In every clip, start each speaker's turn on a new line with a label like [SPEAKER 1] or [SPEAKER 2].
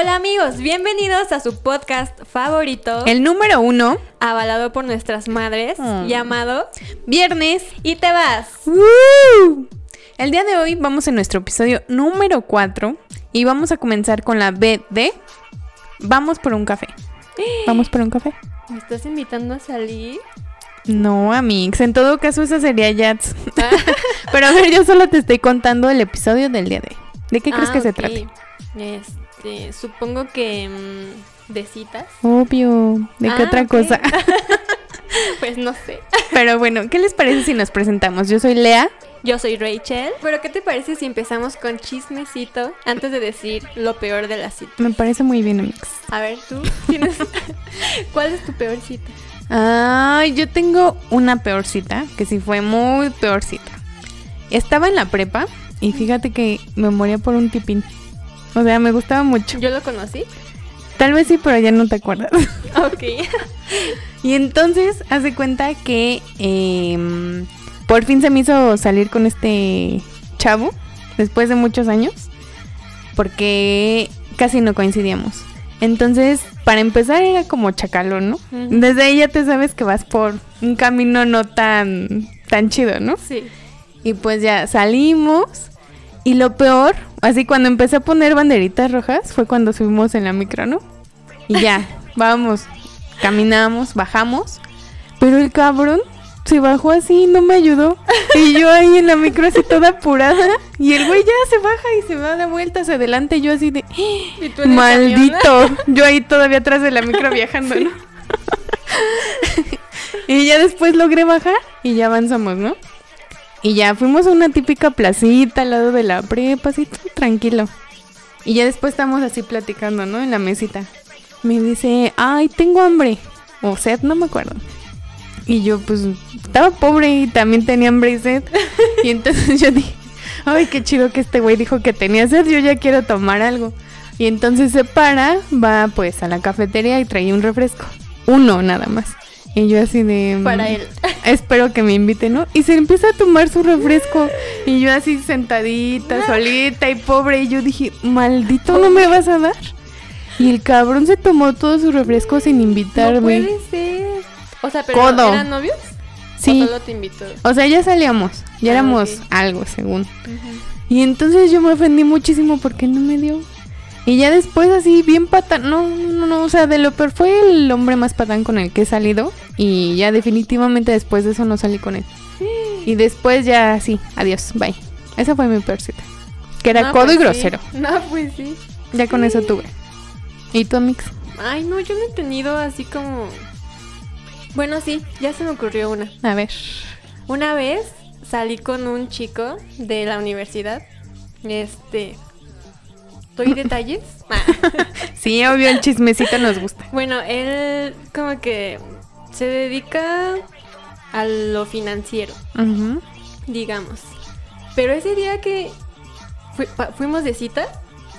[SPEAKER 1] Hola amigos, bienvenidos a su podcast favorito,
[SPEAKER 2] El número uno,
[SPEAKER 1] avalado por nuestras madres,
[SPEAKER 2] Mm.
[SPEAKER 1] llamado
[SPEAKER 2] viernes.
[SPEAKER 1] Y te vas.
[SPEAKER 2] ¡Woo! El día de hoy vamos en nuestro episodio número 4 y vamos a comenzar con la B de Vamos por un café. ¿Vamos por un café?
[SPEAKER 1] ¿Me estás invitando a salir?
[SPEAKER 2] No, Amix. En todo caso, esa sería Yats. Pero a ver, yo solo te estoy contando el episodio del día de hoy. ¿De qué crees
[SPEAKER 1] Ah,
[SPEAKER 2] que se
[SPEAKER 1] ok.
[SPEAKER 2] trate?
[SPEAKER 1] Este, supongo que mm, de citas.
[SPEAKER 2] Obvio. ¿De qué
[SPEAKER 1] Ah,
[SPEAKER 2] otra cosa?
[SPEAKER 1] Pues no sé.
[SPEAKER 2] Pero bueno, ¿qué les parece si nos presentamos? Yo soy Lea.
[SPEAKER 1] Yo soy Rachel. Pero ¿qué te parece si empezamos con chismecito antes de decir lo peor de la cita?
[SPEAKER 2] Me parece muy bien, Amix.
[SPEAKER 1] A ver, tú tienes. ¿Cuál es tu peor cita?
[SPEAKER 2] Ay, yo tengo una peor cita, que sí fue muy peor cita. Estaba en la prepa y fíjate que me moría por un tipín. O sea, me gustaba mucho.
[SPEAKER 1] ¿Yo lo conocí?
[SPEAKER 2] Tal vez sí, pero ya no te acuerdas.
[SPEAKER 1] Ok.
[SPEAKER 2] y entonces, hace cuenta que em, por fin se me hizo salir con este chavo, después de muchos años, porque casi no coincidíamos. Entonces, para empezar era como chacalón, ¿no? Desde ahí ya te sabes que vas por un camino no tan, tan chido, ¿no?
[SPEAKER 1] Sí.
[SPEAKER 2] Y pues ya salimos. Y lo peor, así cuando empecé a poner banderitas rojas, fue cuando subimos en la micro, ¿no? Y ya, vamos, caminamos, bajamos. Pero el cabrón se bajó así y no me ayudó. Y yo ahí en la micro así toda apurada. Y el güey ya se baja y se va a dar vueltas adelante. Y yo así de...
[SPEAKER 1] ¿Y tú en el
[SPEAKER 2] Maldito. Yo ahí todavía atrás de la micro viajando, ¿no? y ya después logré bajar y ya avanzamos, ¿no? Y ya fuimos a una típica placita al lado de la prepa, así todo tranquilo. Y ya después estamos así platicando, ¿no? En la mesita. Me dice, ay, tengo hambre. O sed, no me acuerdo. Y yo, pues, estaba pobre y también tenía hambre y sed. Y entonces yo dije, ay, qué chido que este güey dijo que tenía sed, yo ya quiero tomar algo. Y entonces se para, va pues a la cafetería y trae un refresco. Uno nada más. Y yo así de...
[SPEAKER 1] Para
[SPEAKER 2] mm,
[SPEAKER 1] él.
[SPEAKER 2] Espero que me invite, ¿no? Y se empieza a tomar su refresco. Y yo así sentadita, solita y pobre. Y yo dije, maldito, ¿no me vas a dar? Y el cabrón se tomó todo su refresco sin
[SPEAKER 1] No
[SPEAKER 2] invitarme.
[SPEAKER 1] puede ser. O sea, pero
[SPEAKER 2] Codo.
[SPEAKER 1] ¿eran novios?
[SPEAKER 2] Sí.
[SPEAKER 1] ¿O solo te invitó?
[SPEAKER 2] O sea, ya salíamos. Ya
[SPEAKER 1] Ah,
[SPEAKER 2] éramos algo, según. Y entonces yo me ofendí muchísimo porque no me dio. Y ya después así, bien patán. No, no, no, o sea, de lo peor fue el hombre más patán con el que he salido. Y ya definitivamente después de eso no salí con él. Y después ya sí, adiós, bye. Esa fue mi peor cita. Que era
[SPEAKER 1] No,
[SPEAKER 2] codo
[SPEAKER 1] pues
[SPEAKER 2] y
[SPEAKER 1] sí.
[SPEAKER 2] grosero.
[SPEAKER 1] No, pues sí.
[SPEAKER 2] Ya con eso tuve. ¿Y tú, Mix?
[SPEAKER 1] Ay, no, yo no he tenido así como... Bueno, sí, ya se me ocurrió una.
[SPEAKER 2] A ver.
[SPEAKER 1] Una vez salí con un chico de la universidad. Este... ¿Doy detalles? Ah.
[SPEAKER 2] Sí, obvio, el chismecito nos gusta.
[SPEAKER 1] Bueno, él como que se dedica a lo financiero. Digamos. Pero ese día que fuimos de cita,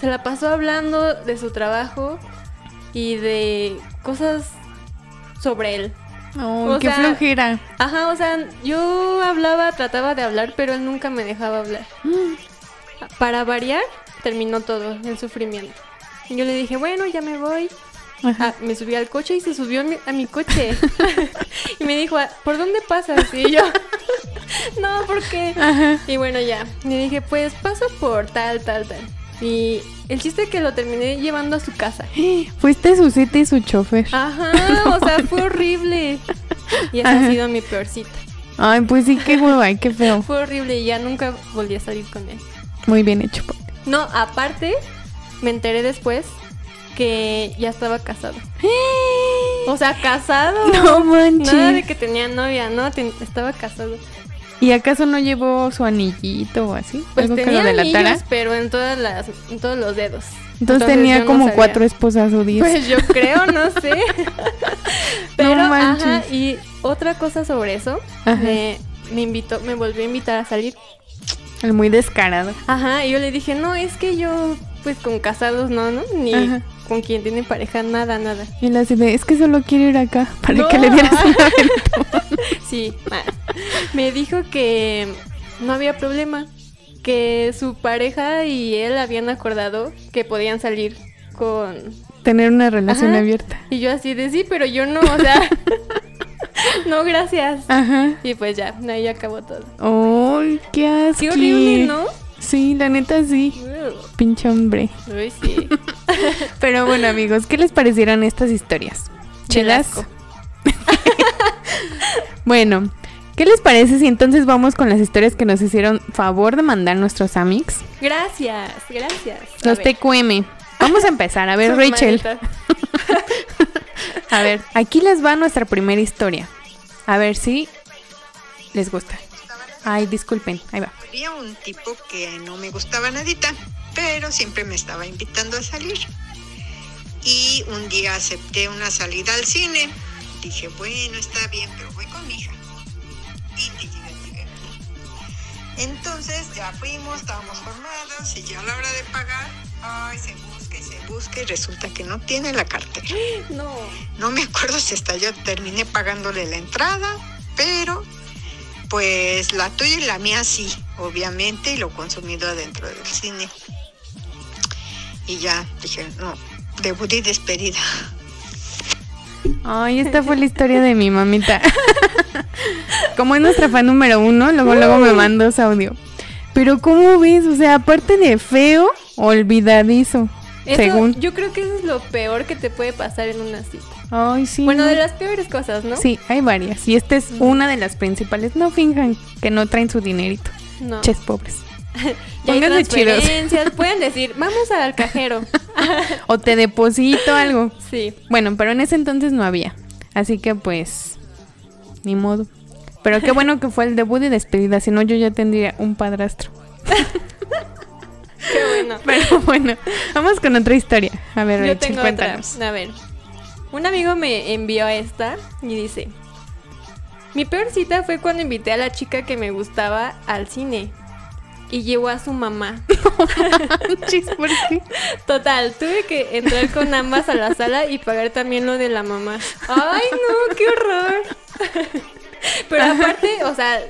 [SPEAKER 1] se la pasó hablando de su trabajo y de cosas sobre él.
[SPEAKER 2] Oh,
[SPEAKER 1] O
[SPEAKER 2] qué
[SPEAKER 1] sea-
[SPEAKER 2] flojera.
[SPEAKER 1] Ajá, o sea, yo hablaba, trataba de hablar, pero él nunca me dejaba hablar. Para variar, terminó todo el sufrimiento. Y yo le dije, bueno, ya me voy. Ah, me subí al coche y se subió a mi, a mi coche. y me dijo, ¿por dónde pasas? Y yo, no, ¿por qué?
[SPEAKER 2] Ajá.
[SPEAKER 1] Y bueno, ya. Le dije, pues paso por tal, tal, tal. Y el chiste es que lo terminé llevando a su casa.
[SPEAKER 2] Fuiste su cita y su chofer.
[SPEAKER 1] Ajá, o sea, fue horrible. Y esa ha sido mi peor cita.
[SPEAKER 2] Ay, pues sí, qué hueva, ay, qué feo.
[SPEAKER 1] Fue horrible y ya nunca volví a salir con él.
[SPEAKER 2] Muy bien hecho.
[SPEAKER 1] No, aparte, me enteré después que ya estaba casado. O sea, casado.
[SPEAKER 2] No manches.
[SPEAKER 1] Nada de que tenía novia, no, ten- estaba casado.
[SPEAKER 2] ¿Y acaso no llevó su anillito o así?
[SPEAKER 1] Pues
[SPEAKER 2] ¿Algo que
[SPEAKER 1] tenía
[SPEAKER 2] lo delatara?
[SPEAKER 1] anillos, pero en todas las, en todos los dedos.
[SPEAKER 2] Entonces, tenía
[SPEAKER 1] no
[SPEAKER 2] como cuatro esposas o diez.
[SPEAKER 1] Pues yo creo, no sé. Pero,
[SPEAKER 2] manches.
[SPEAKER 1] ajá, y otra cosa sobre eso, me invitó, me volvió a invitar a salir.
[SPEAKER 2] El muy descarado.
[SPEAKER 1] Ajá, y yo le dije, no, es que yo, pues con casados no, ¿no? Ni
[SPEAKER 2] Ajá.
[SPEAKER 1] con quien tiene pareja, nada, nada.
[SPEAKER 2] Y así de, es que solo quiero ir acá para
[SPEAKER 1] No.
[SPEAKER 2] que le dieras un aventón.
[SPEAKER 1] Sí, me dijo que no había problema, que su pareja y él habían acordado que podían salir con...
[SPEAKER 2] Tener una relación
[SPEAKER 1] Ajá.
[SPEAKER 2] abierta.
[SPEAKER 1] Y yo así de sí, pero yo no, o sea... no, gracias.
[SPEAKER 2] Ajá.
[SPEAKER 1] Y pues ya, ahí acabó todo.
[SPEAKER 2] ¡Ay, qué asco!
[SPEAKER 1] Qué horrible, ¿no?
[SPEAKER 2] Sí, la neta sí. Pinche hombre.
[SPEAKER 1] Uy, sí.
[SPEAKER 2] Pero bueno, amigos, ¿qué les parecieron estas historias?
[SPEAKER 1] Asco.
[SPEAKER 2] Bueno, ¿qué les parece si entonces vamos con las historias que nos hicieron favor de mandar nuestros amics?
[SPEAKER 1] Gracias, gracias.
[SPEAKER 2] Los TQM. Vamos a empezar. A ver, Rachel. A ver, aquí les va nuestra primera historia. A ver si les gusta. Ay, disculpen. Ahí va.
[SPEAKER 3] Había un tipo que no me gustaba nadita, pero siempre me estaba invitando a salir. Y un día acepté una salida al cine. Dije, bueno, está bien, pero voy con mi hija. Y te. Entonces ya fuimos, estábamos formados y ya a la hora de pagar, ay, se y se busca y resulta que no tiene la cartera.
[SPEAKER 1] No.
[SPEAKER 3] No me acuerdo si hasta yo terminé pagándole la entrada, pero pues la tuya y la mía sí, obviamente, y lo consumido adentro del cine. Y ya dije, no, debut y despedida.
[SPEAKER 2] Ay, esta fue la historia de mi mamita. Como es nuestra fan número uno, luego luego me mandó su audio. Pero ¿cómo ves? O sea, aparte de feo, olvidadizo.
[SPEAKER 1] Eso,
[SPEAKER 2] según.
[SPEAKER 1] Yo creo que eso es lo peor que te puede pasar en una cita.
[SPEAKER 2] Ay, sí.
[SPEAKER 1] Bueno, de las peores cosas, ¿no?
[SPEAKER 2] Sí, hay varias. Y esta es una de las principales. No finjan que no traen su dinerito.
[SPEAKER 1] No.
[SPEAKER 2] Ches pobres.
[SPEAKER 1] Ya
[SPEAKER 2] pónganse
[SPEAKER 1] transferencias. Pueden decir, vamos al cajero.
[SPEAKER 2] O te deposito algo.
[SPEAKER 1] sí.
[SPEAKER 2] Bueno, pero en ese entonces no había. Así que pues, ni modo. Pero qué bueno que fue el debut y despedida, si no yo ya tendría un padrastro.
[SPEAKER 1] Qué bueno.
[SPEAKER 2] Pero bueno, vamos con otra historia. A ver,
[SPEAKER 1] Yo
[SPEAKER 2] Rachel,
[SPEAKER 1] tengo
[SPEAKER 2] cuéntanos.
[SPEAKER 1] otra. A ver. Un amigo me envió esta y dice: Mi peor cita fue cuando invité a la chica que me gustaba al cine. Y llevó a su mamá.
[SPEAKER 2] ¿por qué?
[SPEAKER 1] Total, tuve que entrar con ambas a la sala y pagar también lo de la mamá. ¡Ay, no! ¡Qué horror! Pero aparte, o sea,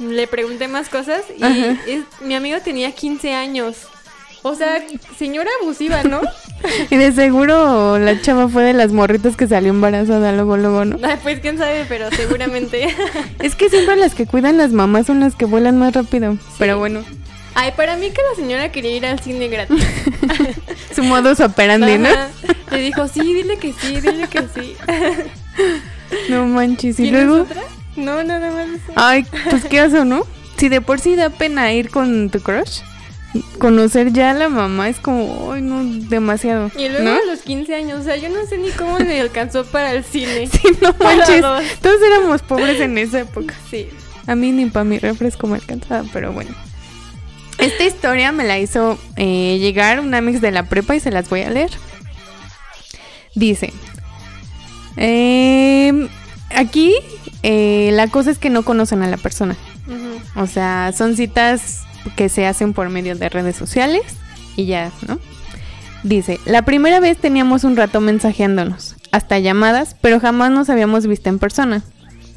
[SPEAKER 1] le pregunté más cosas y es- mi amigo tenía 15 años. O sea, señora abusiva, ¿no?
[SPEAKER 2] Y de seguro la chava fue de las morritas que salió embarazada luego, luego, ¿no?
[SPEAKER 1] Ay, pues quién sabe, pero seguramente.
[SPEAKER 2] Es que siempre las que cuidan las mamás son las que vuelan más rápido. Pero bueno,
[SPEAKER 1] Ay, para mí que la señora quería ir al cine gratis.
[SPEAKER 2] su modus operandi, ¿no?
[SPEAKER 1] Le dijo, sí, dile que sí, dile que sí.
[SPEAKER 2] No manches. Y
[SPEAKER 1] ¿Tienes
[SPEAKER 2] luego,
[SPEAKER 1] otra? No, nada más eso.
[SPEAKER 2] ay, pues qué oso, ¿no? Si de por sí da pena ir con tu crush, conocer ya a la mamá es como, ay, no, demasiado.
[SPEAKER 1] Y luego
[SPEAKER 2] ¿no?
[SPEAKER 1] a los 15 años, o sea, yo no sé ni cómo le alcanzó para el cine.
[SPEAKER 2] Sí, no manches.
[SPEAKER 1] dos.
[SPEAKER 2] Todos éramos pobres en esa época.
[SPEAKER 1] Sí.
[SPEAKER 2] A mí ni para mi refresco me alcanzaba, pero bueno. Esta historia me la hizo eh, llegar una mix de la prepa y se las voy a leer. Dice, em, aquí eh, la cosa es que no conocen a la persona. O sea, son citas que se hacen por medio de redes sociales y ya, ¿no? Dice, la primera vez teníamos un rato mensajeándonos, hasta llamadas, pero jamás nos habíamos visto en persona.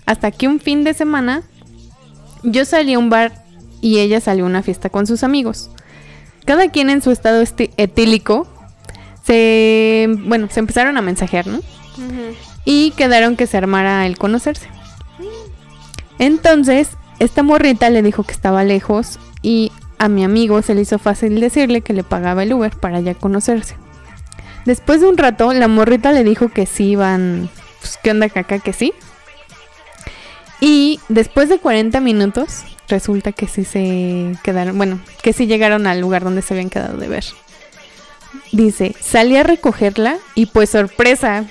[SPEAKER 2] Hasta que un fin de semana yo salí a un bar y ella salió a una fiesta con sus amigos. Cada quien en su estado etílico se, bueno, se empezaron a mensajear, ¿no? Y quedaron que se armara el conocerse. Entonces, esta morrita le dijo que estaba lejos y a mi amigo se le hizo fácil decirle que le pagaba el Uber para ya conocerse. Después de un rato, la morrita le dijo que sí iban, pues, ¿qué onda caca? Que sí. Y después de 40 minutos, resulta que sí se quedaron, bueno, que sí llegaron al lugar donde se habían quedado de ver. Dice, salí a recogerla y pues sorpresa,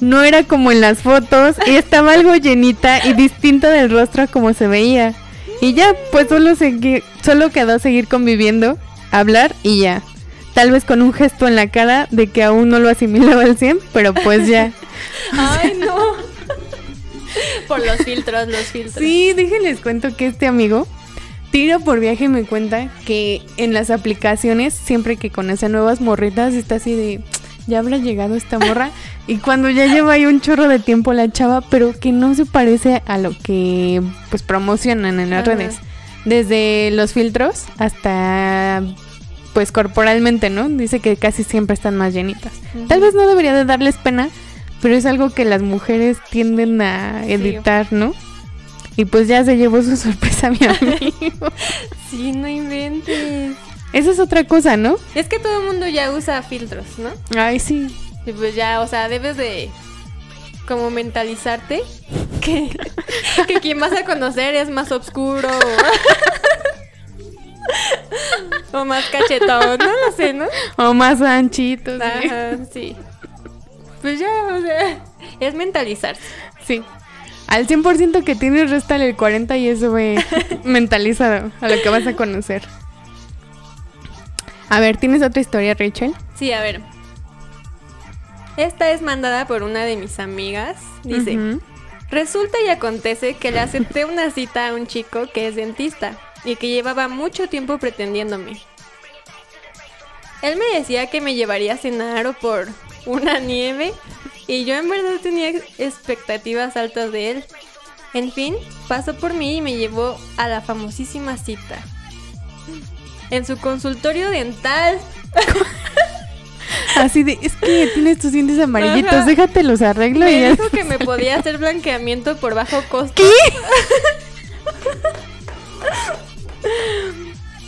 [SPEAKER 2] no era como en las fotos y estaba algo llenita y distinta del rostro a como se veía. Y ya, pues solo, segui- solo quedó seguir conviviendo, hablar y ya. Tal vez con un gesto en la cara de que aún no lo asimilaba al 100, pero pues ya.
[SPEAKER 1] Ay, no. Por los filtros, los filtros.
[SPEAKER 2] Sí, déjenles cuento que este amigo tiro por viaje me cuenta que en las aplicaciones, siempre que conoce a nuevas morritas, está así de, ya habrá llegado esta morra. Y cuando ya lleva ahí un chorro de tiempo la chava, pero que no se parece a lo que pues promocionan en las
[SPEAKER 1] Ajá.
[SPEAKER 2] redes. Desde los filtros hasta pues corporalmente, ¿no? Dice que casi siempre están más llenitas. Tal vez no debería de darles pena, pero es algo que las mujeres tienden a
[SPEAKER 1] Sí.
[SPEAKER 2] editar, ¿no? Y pues ya se llevó su sorpresa mi amigo.
[SPEAKER 1] Sí, no inventes.
[SPEAKER 2] Esa es otra cosa, ¿no?
[SPEAKER 1] Es que todo el mundo ya usa filtros, ¿no?
[SPEAKER 2] Ay, sí.
[SPEAKER 1] Y pues ya, o sea, debes de como mentalizarte que, que quien vas a conocer es más oscuro o, o más cachetón, no lo sé, ¿no?
[SPEAKER 2] O más anchitos. sí.
[SPEAKER 1] Ajá, sí. Pues ya, o sea, es mentalizarse.
[SPEAKER 2] Sí. Al 100% que tienes, réstale el 40 y eso ve mentalizado a lo que vas a conocer. A ver, ¿tienes otra historia, Rachel?
[SPEAKER 1] Sí, a ver. Esta es mandada por una de mis amigas. Dice, resulta y acontece que le acepté una cita a un chico que es dentista y que llevaba mucho tiempo pretendiéndome. Él me decía que me llevaría a cenar o por una nieve y yo en verdad tenía expectativas altas de él. En fin, pasó por mí y me llevó a la famosísima cita. En su consultorio dental.
[SPEAKER 2] Así de, es que tienes tus dientes amarillitos,
[SPEAKER 1] Ajá.
[SPEAKER 2] déjate los arreglo
[SPEAKER 1] Me
[SPEAKER 2] y ya.
[SPEAKER 1] dijo que me podía hacer blanqueamiento por bajo costo.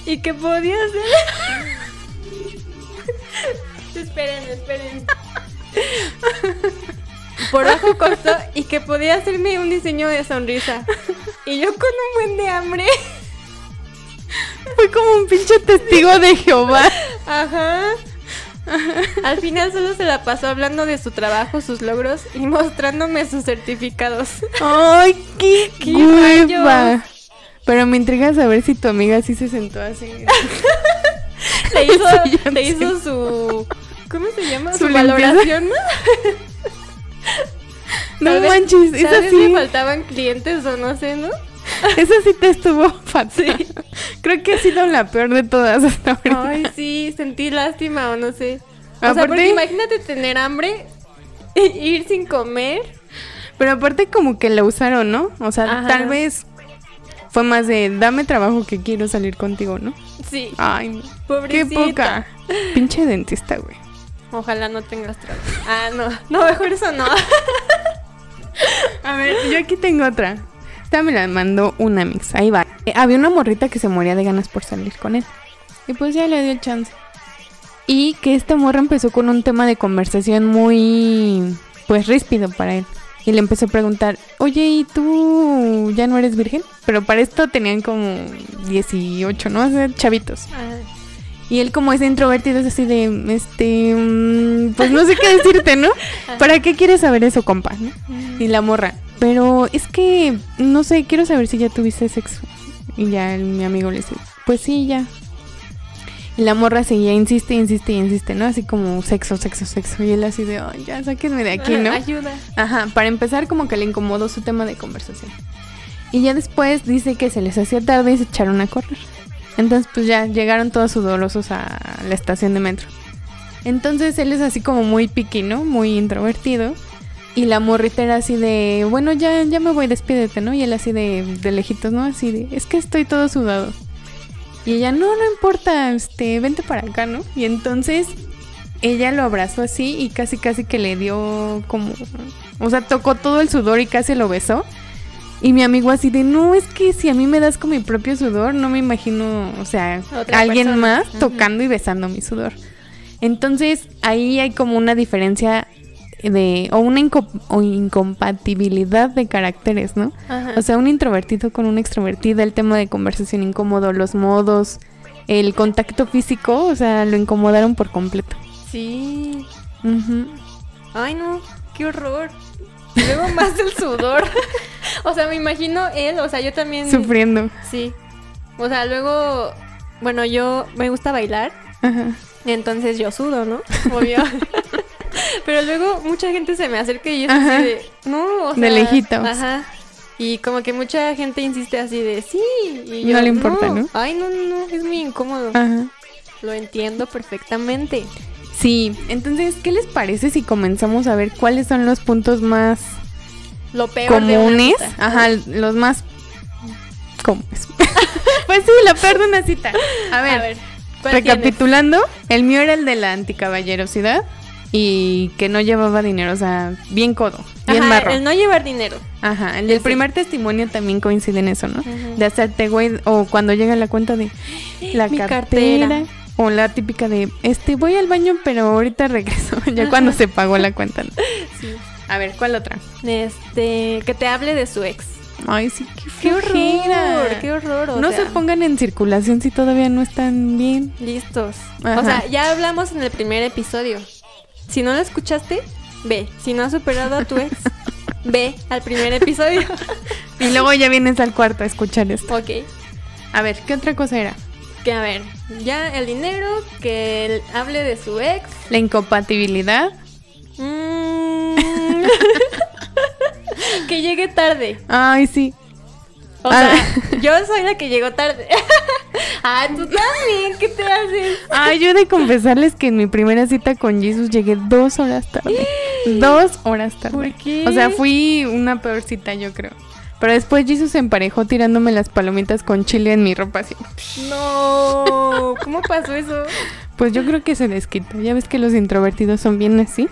[SPEAKER 1] y que podía hacer. esperen, esperen. Por bajo costo y que podía hacerme un diseño de sonrisa. Y yo con un buen de hambre.
[SPEAKER 2] Fue como un pinche testigo de Jehová.
[SPEAKER 1] Ajá. Al final solo se la pasó hablando de su trabajo, sus logros y mostrándome sus certificados.
[SPEAKER 2] Ay, qué,
[SPEAKER 1] ¡Qué
[SPEAKER 2] hueva. Pero me intriga saber si tu amiga sí se sentó así.
[SPEAKER 1] Le hizo, le su. ¿Cómo se llama?
[SPEAKER 2] Su
[SPEAKER 1] valoración, ¿no? Vez-
[SPEAKER 2] manches,
[SPEAKER 1] Tal
[SPEAKER 2] esa
[SPEAKER 1] vez
[SPEAKER 2] sí,
[SPEAKER 1] le faltaban clientes o no sé, ¿no?
[SPEAKER 2] esa sí te estuvo fatal. Creo que ha sido la peor de todas hasta ahorita.
[SPEAKER 1] Ay, sí, sentí lástima o no sé. O
[SPEAKER 2] Aparte-
[SPEAKER 1] sea, porque imagínate tener hambre e ir sin comer.
[SPEAKER 2] Pero aparte como que la usaron, ¿no? O sea,
[SPEAKER 1] Ajá.
[SPEAKER 2] tal vez fue más de dame trabajo que quiero salir contigo, ¿no?
[SPEAKER 1] Sí,
[SPEAKER 2] Ay, no. qué
[SPEAKER 1] pobrecita.
[SPEAKER 2] poca. Pinche dentista, güey.
[SPEAKER 1] Ojalá no tengas trabajo. Ah, no. No, mejor eso no.
[SPEAKER 2] A ver, yo aquí tengo otra. Esta me la mandó una mix. Ahí va. Eh, había una morrita que se moría de ganas por salir con él. Y pues ya le dio el chance. Y que esta morra empezó con un tema de conversación muy, pues, ríspido para él. Y le empezó a preguntar, oye, ¿y tú ya no eres virgen? Pero para esto tenían como 18, ¿no? O sea, chavitos. Y él como es introvertido es así de, este, mm, pues no sé qué decirte, ¿no? ¿Para qué quieres saber eso, compa? ¿no? Y la morra, pero es que, no sé, quiero saber si ya tuviste sexo. Y ya el- mi amigo le dice, pues sí, ya. Y la morra seguía, insiste, insiste, insiste, ¿no? Así como sexo, sexo, sexo. Y él así de, "Ay, ya, sáquenme de aquí, ¿no?
[SPEAKER 1] Ayuda.
[SPEAKER 2] Ajá, para empezar como que le incomodó su tema de conversación. Y ya después dice que se les hacía tarde y se echaron a correr. Entonces pues ya llegaron todos sudorosos a la estación de metro. Entonces él es así como muy piqui, ¿no? Muy introvertido. Y la morrita era así de, bueno, ya, ya me voy, despídete, ¿no? Y él así de, de lejitos, ¿no? Así de, es que estoy todo sudado. Y ella, no, no importa, este, vente para acá, ¿no? Y entonces ella lo abrazó así y casi casi que le dio como, o sea, tocó todo el sudor y casi lo besó. Y mi amigo así de, no, es que si a mí me das con mi propio sudor, no me imagino, o sea,
[SPEAKER 1] Otra
[SPEAKER 2] alguien
[SPEAKER 1] persona.
[SPEAKER 2] más tocando y besando mi sudor. Entonces ahí hay como una diferencia de, o una inco- o incompatibilidad de caracteres, ¿no?
[SPEAKER 1] Ajá.
[SPEAKER 2] O sea, un introvertido con un extrovertido, el tema de conversación incómodo, los modos, el contacto físico, o sea, lo incomodaron por completo.
[SPEAKER 1] sí. Ay, no, qué horror. Luego más del sudor. o sea, me imagino él, o sea, yo también.
[SPEAKER 2] Sufriendo.
[SPEAKER 1] Sí. O sea, luego, bueno, yo me gusta bailar,
[SPEAKER 2] Ajá.
[SPEAKER 1] entonces yo sudo, ¿no? Obvio. Pero luego mucha gente se me acerca y yo
[SPEAKER 2] Ajá.
[SPEAKER 1] así de, no, o sea,
[SPEAKER 2] De lejitos.
[SPEAKER 1] Ajá. Y como que mucha gente insiste así de, sí. Y
[SPEAKER 2] No le importa, ¿no?
[SPEAKER 1] Ay, no, no, es muy incómodo.
[SPEAKER 2] Ajá.
[SPEAKER 1] Lo entiendo perfectamente.
[SPEAKER 2] Sí, entonces, ¿qué les parece si comenzamos a ver cuáles son los puntos más
[SPEAKER 1] Lo peor
[SPEAKER 2] comunes? Ajá, los más comunes. pues sí, la peor de una cita. A ver,
[SPEAKER 1] A ver. ¿Cuál
[SPEAKER 2] recapitulando, el mío era el de la anticaballerosidad y que no llevaba dinero, o sea, bien codo, bien
[SPEAKER 1] Ajá,
[SPEAKER 2] marro.
[SPEAKER 1] el no llevar dinero.
[SPEAKER 2] Ajá, el
[SPEAKER 1] Ese.
[SPEAKER 2] primer testimonio también coincide en eso, ¿no?
[SPEAKER 1] Ujú.
[SPEAKER 2] De hacerte güey o cuando llega la cuenta de la
[SPEAKER 1] Mi
[SPEAKER 2] cartera,
[SPEAKER 1] cartera.
[SPEAKER 2] o la típica de este voy al baño pero ahorita regreso, ya cuando se pagó la cuenta. ¿no?
[SPEAKER 1] Sí.
[SPEAKER 2] A ver, ¿cuál otra?
[SPEAKER 1] Este, que te hable de su ex.
[SPEAKER 2] Ay, sí, qué,
[SPEAKER 1] Qué horror, qué horror. o
[SPEAKER 2] no
[SPEAKER 1] sea,
[SPEAKER 2] se pongan en circulación si todavía no están bien.
[SPEAKER 1] listos.
[SPEAKER 2] Ajá.
[SPEAKER 1] O sea, ya hablamos en el primer episodio. Si no lo escuchaste, ve. Si no has superado a tu ex, ve al primer episodio.
[SPEAKER 2] Y luego ya vienes al cuarto a escuchar esto.
[SPEAKER 1] ok.
[SPEAKER 2] A ver, ¿qué otra cosa era?
[SPEAKER 1] Que a ver, ya el dinero, que él hable de su ex.
[SPEAKER 2] La incompatibilidad.
[SPEAKER 1] Mm. que llegue tarde.
[SPEAKER 2] Ay, sí.
[SPEAKER 1] O
[SPEAKER 2] Ah.
[SPEAKER 1] sea, yo soy la que llegó tarde. ah, tú también, ¿qué te haces?
[SPEAKER 2] Ay, yo he de confesarles que en mi primera cita con Jesus llegué dos horas tarde. Dos horas tarde.
[SPEAKER 1] ¿Por qué?
[SPEAKER 2] O sea, fui una peor cita, yo creo. Pero después Jesus se emparejó tirándome las palomitas con chile en mi ropa así.
[SPEAKER 1] No, ¿cómo pasó eso?
[SPEAKER 2] Pues yo creo que se desquita. Ya ves que los introvertidos son bien así.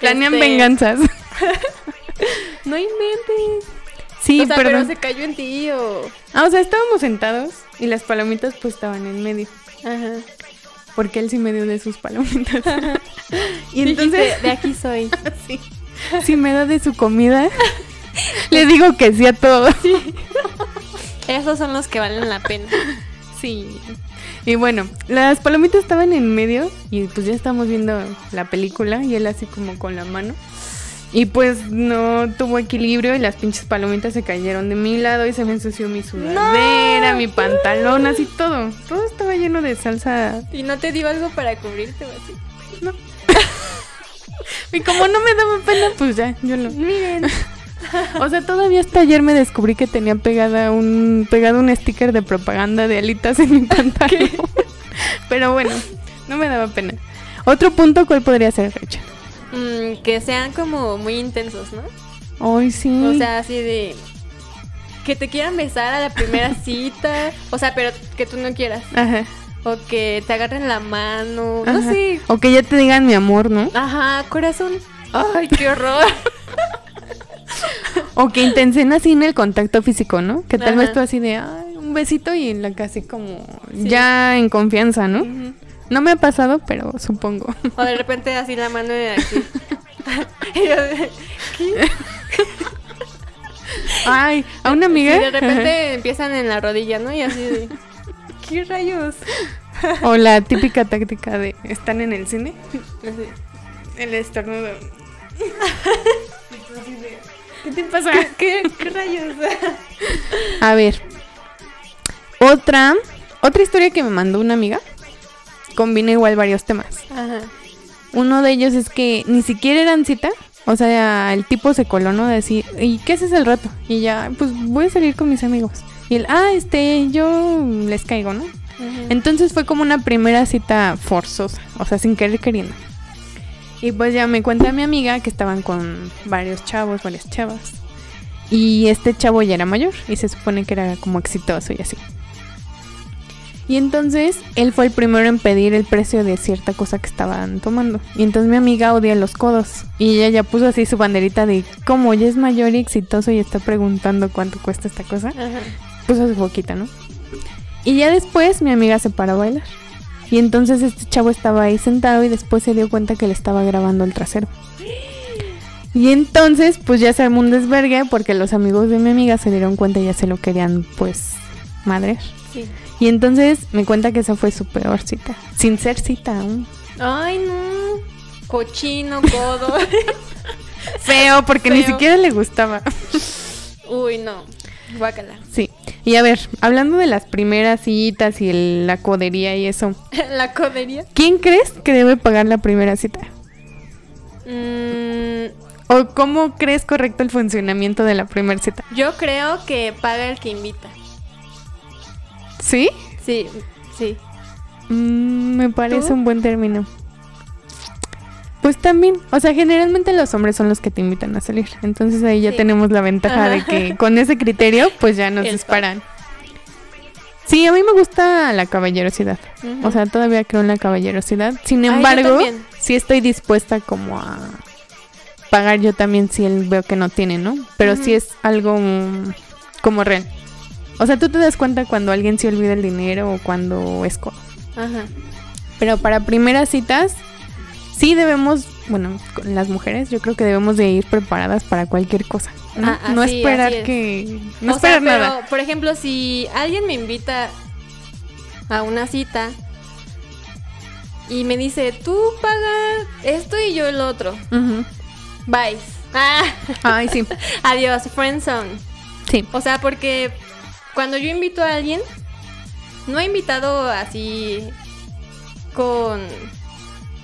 [SPEAKER 2] Planean
[SPEAKER 1] Este,
[SPEAKER 2] venganzas.
[SPEAKER 1] No inventes.
[SPEAKER 2] Sí,
[SPEAKER 1] o sea,
[SPEAKER 2] perdón.
[SPEAKER 1] pero se cayó en ti o...
[SPEAKER 2] Ah, o sea, estábamos sentados y las palomitas pues estaban en medio.
[SPEAKER 1] Ajá.
[SPEAKER 2] Porque él sí me dio de sus palomitas. y
[SPEAKER 1] Dijiste,
[SPEAKER 2] entonces,
[SPEAKER 1] de aquí soy.
[SPEAKER 2] sí, si me da de su comida, le digo que sí a todo.
[SPEAKER 1] Esos son los que valen la pena.
[SPEAKER 2] Sí. Y bueno, las palomitas estaban en medio y pues ya estamos viendo la película y él así como con la mano. Y pues no tuvo equilibrio y las pinches palomitas se cayeron de mi lado y se me ensució mi sudadera, mi pantalón, así todo. Todo estaba lleno de salsa.
[SPEAKER 1] ¿Y no te dio algo para cubrirte o así?
[SPEAKER 2] No. y como no me daba pena, pues ya, yo lo...
[SPEAKER 1] Miren.
[SPEAKER 2] O sea, todavía hasta ayer me descubrí que tenía pegada un, pegado un sticker de propaganda de alitas en mi pantalón. Pero bueno, no me daba pena. Otro punto, ¿cuál podría ser, Rachel?
[SPEAKER 1] Mm, que sean como muy intensos, ¿no?
[SPEAKER 2] Ay, sí.
[SPEAKER 1] O sea, así de... Que te quieran besar a la primera cita. O sea, pero que tú no quieras.
[SPEAKER 2] Ajá,
[SPEAKER 1] O que te agarren la mano. No sé.
[SPEAKER 2] O que ya te digan mi amor, ¿no?
[SPEAKER 1] Ajá, corazón. Ay, qué horror.
[SPEAKER 2] O que intensen así en el contacto físico, ¿no? Que tal
[SPEAKER 1] Ajá.
[SPEAKER 2] vez tú así de, ay, un besito y en la casi como
[SPEAKER 1] Sí.
[SPEAKER 2] ya en confianza, ¿no?
[SPEAKER 1] Ujú.
[SPEAKER 2] No me ha pasado, pero supongo.
[SPEAKER 1] O de repente así la mano de aquí. Y yo de- ¿qué?
[SPEAKER 2] Ay, a una amiga.
[SPEAKER 1] Sí, de repente empiezan en la rodilla, ¿no? Y así de... ¿Qué rayos?
[SPEAKER 2] O la típica táctica de están en el cine.
[SPEAKER 1] Así.
[SPEAKER 2] El estornudo. ¿Qué te pasa?
[SPEAKER 1] ¿Qué, qué rayos?
[SPEAKER 2] A ver. Otra. Otra historia que me mandó una amiga. Combina igual varios temas.
[SPEAKER 1] Ajá.
[SPEAKER 2] Uno de ellos es que ni siquiera eran cita. O sea, el tipo se coló, ¿no? De decir, ¿y qué haces el rato? Y ya, pues voy a salir con mis amigos. Y él, ah, este, yo les caigo, ¿no? Entonces fue como una primera cita forzosa, o sea, sin querer queriendo. Y pues ya me cuenta mi amiga que estaban con varios chavos, varias chavas. Y este chavo ya era mayor y se supone que era como exitoso y así. Y entonces él fue el primero en pedir el precio de cierta cosa que estaban tomando. Y entonces mi amiga odia los codos. Y ella ya puso así su banderita de como ya es mayor y exitoso y está preguntando cuánto cuesta esta cosa
[SPEAKER 1] Ajá.
[SPEAKER 2] puso su boquita, ¿no? Y ya después mi amiga se paró a bailar. Y entonces este chavo estaba ahí sentado y después se dio cuenta que le estaba grabando el trasero. Y entonces pues ya se armó un desvergue porque los amigos de mi amiga se dieron cuenta y ya se lo querían pues madre.
[SPEAKER 1] Sí.
[SPEAKER 2] Y entonces me cuenta que esa fue su peor cita. Sin ser cita aún.
[SPEAKER 1] Ay, no. Cochino, codo.
[SPEAKER 2] Feo porque ni siquiera le gustaba.
[SPEAKER 1] Uy, no. Guácala.
[SPEAKER 2] Sí. Y a ver, hablando de las primeras citas y el- la codería y eso.
[SPEAKER 1] La codería.
[SPEAKER 2] ¿Quién crees que debe pagar la primera cita?
[SPEAKER 1] Mm,
[SPEAKER 2] ¿O cómo crees correcto el funcionamiento de la primera cita?
[SPEAKER 1] yo creo que paga el que invita.
[SPEAKER 2] ¿Sí?
[SPEAKER 1] Sí, sí.
[SPEAKER 2] Mm, me parece
[SPEAKER 1] ¿Tú?
[SPEAKER 2] un buen término. Pues también, o sea, generalmente los hombres son los que te invitan a salir. Entonces ahí ya
[SPEAKER 1] Sí.
[SPEAKER 2] tenemos la ventaja de que con ese criterio, pues ya nos
[SPEAKER 1] El
[SPEAKER 2] disparan. Sí, a mí me gusta la caballerosidad. O sea, todavía creo en la caballerosidad. Sin embargo,
[SPEAKER 1] también.
[SPEAKER 2] sí estoy dispuesta como a pagar yo también si él veo que no tiene, ¿no? Pero
[SPEAKER 1] Ujú.
[SPEAKER 2] sí es algo mm, como real. O sea, tú te das cuenta cuando alguien se olvida el dinero o cuando es.
[SPEAKER 1] Ajá.
[SPEAKER 2] Pero para primeras citas, sí debemos, bueno, las mujeres, yo creo que debemos de ir preparadas para cualquier cosa. No,
[SPEAKER 1] Ah,
[SPEAKER 2] No esperar
[SPEAKER 1] es.
[SPEAKER 2] que... No
[SPEAKER 1] o sea,
[SPEAKER 2] esperar
[SPEAKER 1] pero,
[SPEAKER 2] nada.
[SPEAKER 1] por ejemplo, si alguien me invita a una cita y me dice, tú paga esto y yo el otro.
[SPEAKER 2] Ujú.
[SPEAKER 1] Bye. Ah,
[SPEAKER 2] Ay, sí.
[SPEAKER 1] adiós, friendzone.
[SPEAKER 2] Sí.
[SPEAKER 1] O sea, porque cuando yo invito a alguien, no he invitado así con...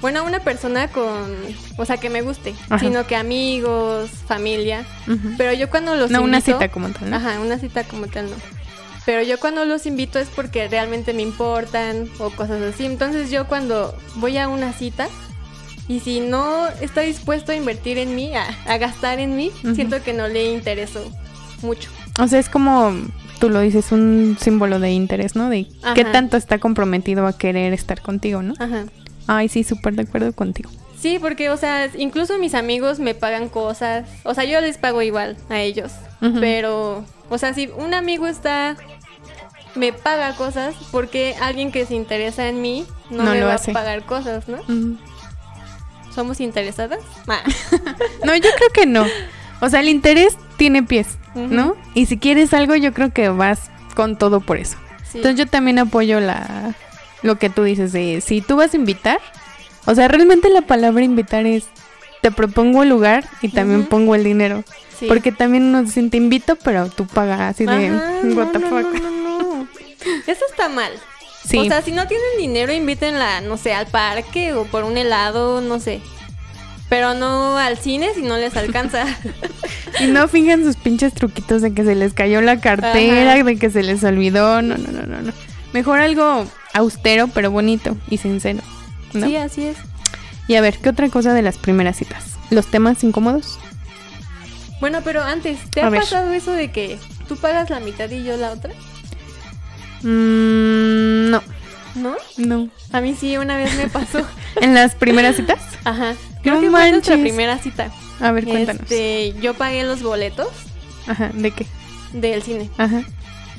[SPEAKER 1] Bueno, a una persona con... O sea, que me guste.
[SPEAKER 2] Ajá.
[SPEAKER 1] Sino que amigos, familia. Pero yo cuando los
[SPEAKER 2] No, una
[SPEAKER 1] invito-
[SPEAKER 2] cita como tal, ¿no?
[SPEAKER 1] Ajá, una cita como tal no. Pero yo cuando los invito es porque realmente me importan o cosas así. Entonces yo cuando voy a una cita y si no está dispuesto a invertir en mí, a, a gastar en mí, siento que no le intereso mucho.
[SPEAKER 2] O sea, es como tú lo dices, un símbolo de interés, ¿no? De qué tanto está comprometido a querer estar contigo, ¿no?
[SPEAKER 1] Ajá.
[SPEAKER 2] Ay, sí, súper de acuerdo contigo.
[SPEAKER 1] Sí, porque, o sea, incluso mis amigos me pagan cosas. O sea, yo les pago igual a ellos. Pero, o sea, si un amigo está. me paga cosas, porque alguien que se interesa en mí no,
[SPEAKER 2] No
[SPEAKER 1] me
[SPEAKER 2] lo
[SPEAKER 1] va
[SPEAKER 2] hace.
[SPEAKER 1] a pagar cosas, ¿no? ¿Somos interesadas? Ah,
[SPEAKER 2] No, yo creo que no. O sea, el interés tiene pies, ¿no? Y si quieres algo, yo creo que vas con todo por eso.
[SPEAKER 1] sí.
[SPEAKER 2] Entonces yo también apoyo la lo que tú dices de si tú vas a invitar, o sea, realmente la palabra invitar es te propongo el lugar y también pongo el dinero.
[SPEAKER 1] Sí.
[SPEAKER 2] Porque también uno dice, te invito, pero tú pagas así de what
[SPEAKER 1] no,
[SPEAKER 2] the fuck.
[SPEAKER 1] no, no, no. Eso está mal.
[SPEAKER 2] Sí.
[SPEAKER 1] O sea, si no tienen dinero, invítenla, no sé, al parque o por un helado, no sé. Pero no al cine si no les alcanza.
[SPEAKER 2] Y no finjan sus pinches truquitos de que se les cayó la cartera,
[SPEAKER 1] Ajá.
[SPEAKER 2] de que se les olvidó. No, no, no, no, no. Mejor algo austero, pero bonito y sincero. ¿no?
[SPEAKER 1] Sí, así es.
[SPEAKER 2] Y a ver, ¿qué otra cosa de las primeras citas? ¿Los temas incómodos?
[SPEAKER 1] Bueno, pero antes, ¿te
[SPEAKER 2] A
[SPEAKER 1] ha
[SPEAKER 2] ver.
[SPEAKER 1] pasado eso de que tú pagas la mitad y yo la otra?
[SPEAKER 2] Mm, no,
[SPEAKER 1] ¿No?
[SPEAKER 2] no.
[SPEAKER 1] A mí sí, una vez me pasó.
[SPEAKER 2] ¿En las primeras citas?
[SPEAKER 1] Ajá. Creo
[SPEAKER 2] No
[SPEAKER 1] que fue nuestra primera cita.
[SPEAKER 2] A ver, cuéntanos.
[SPEAKER 1] Este, yo pagué los boletos
[SPEAKER 2] Ajá, ¿de qué?
[SPEAKER 1] del cine,
[SPEAKER 2] Ajá.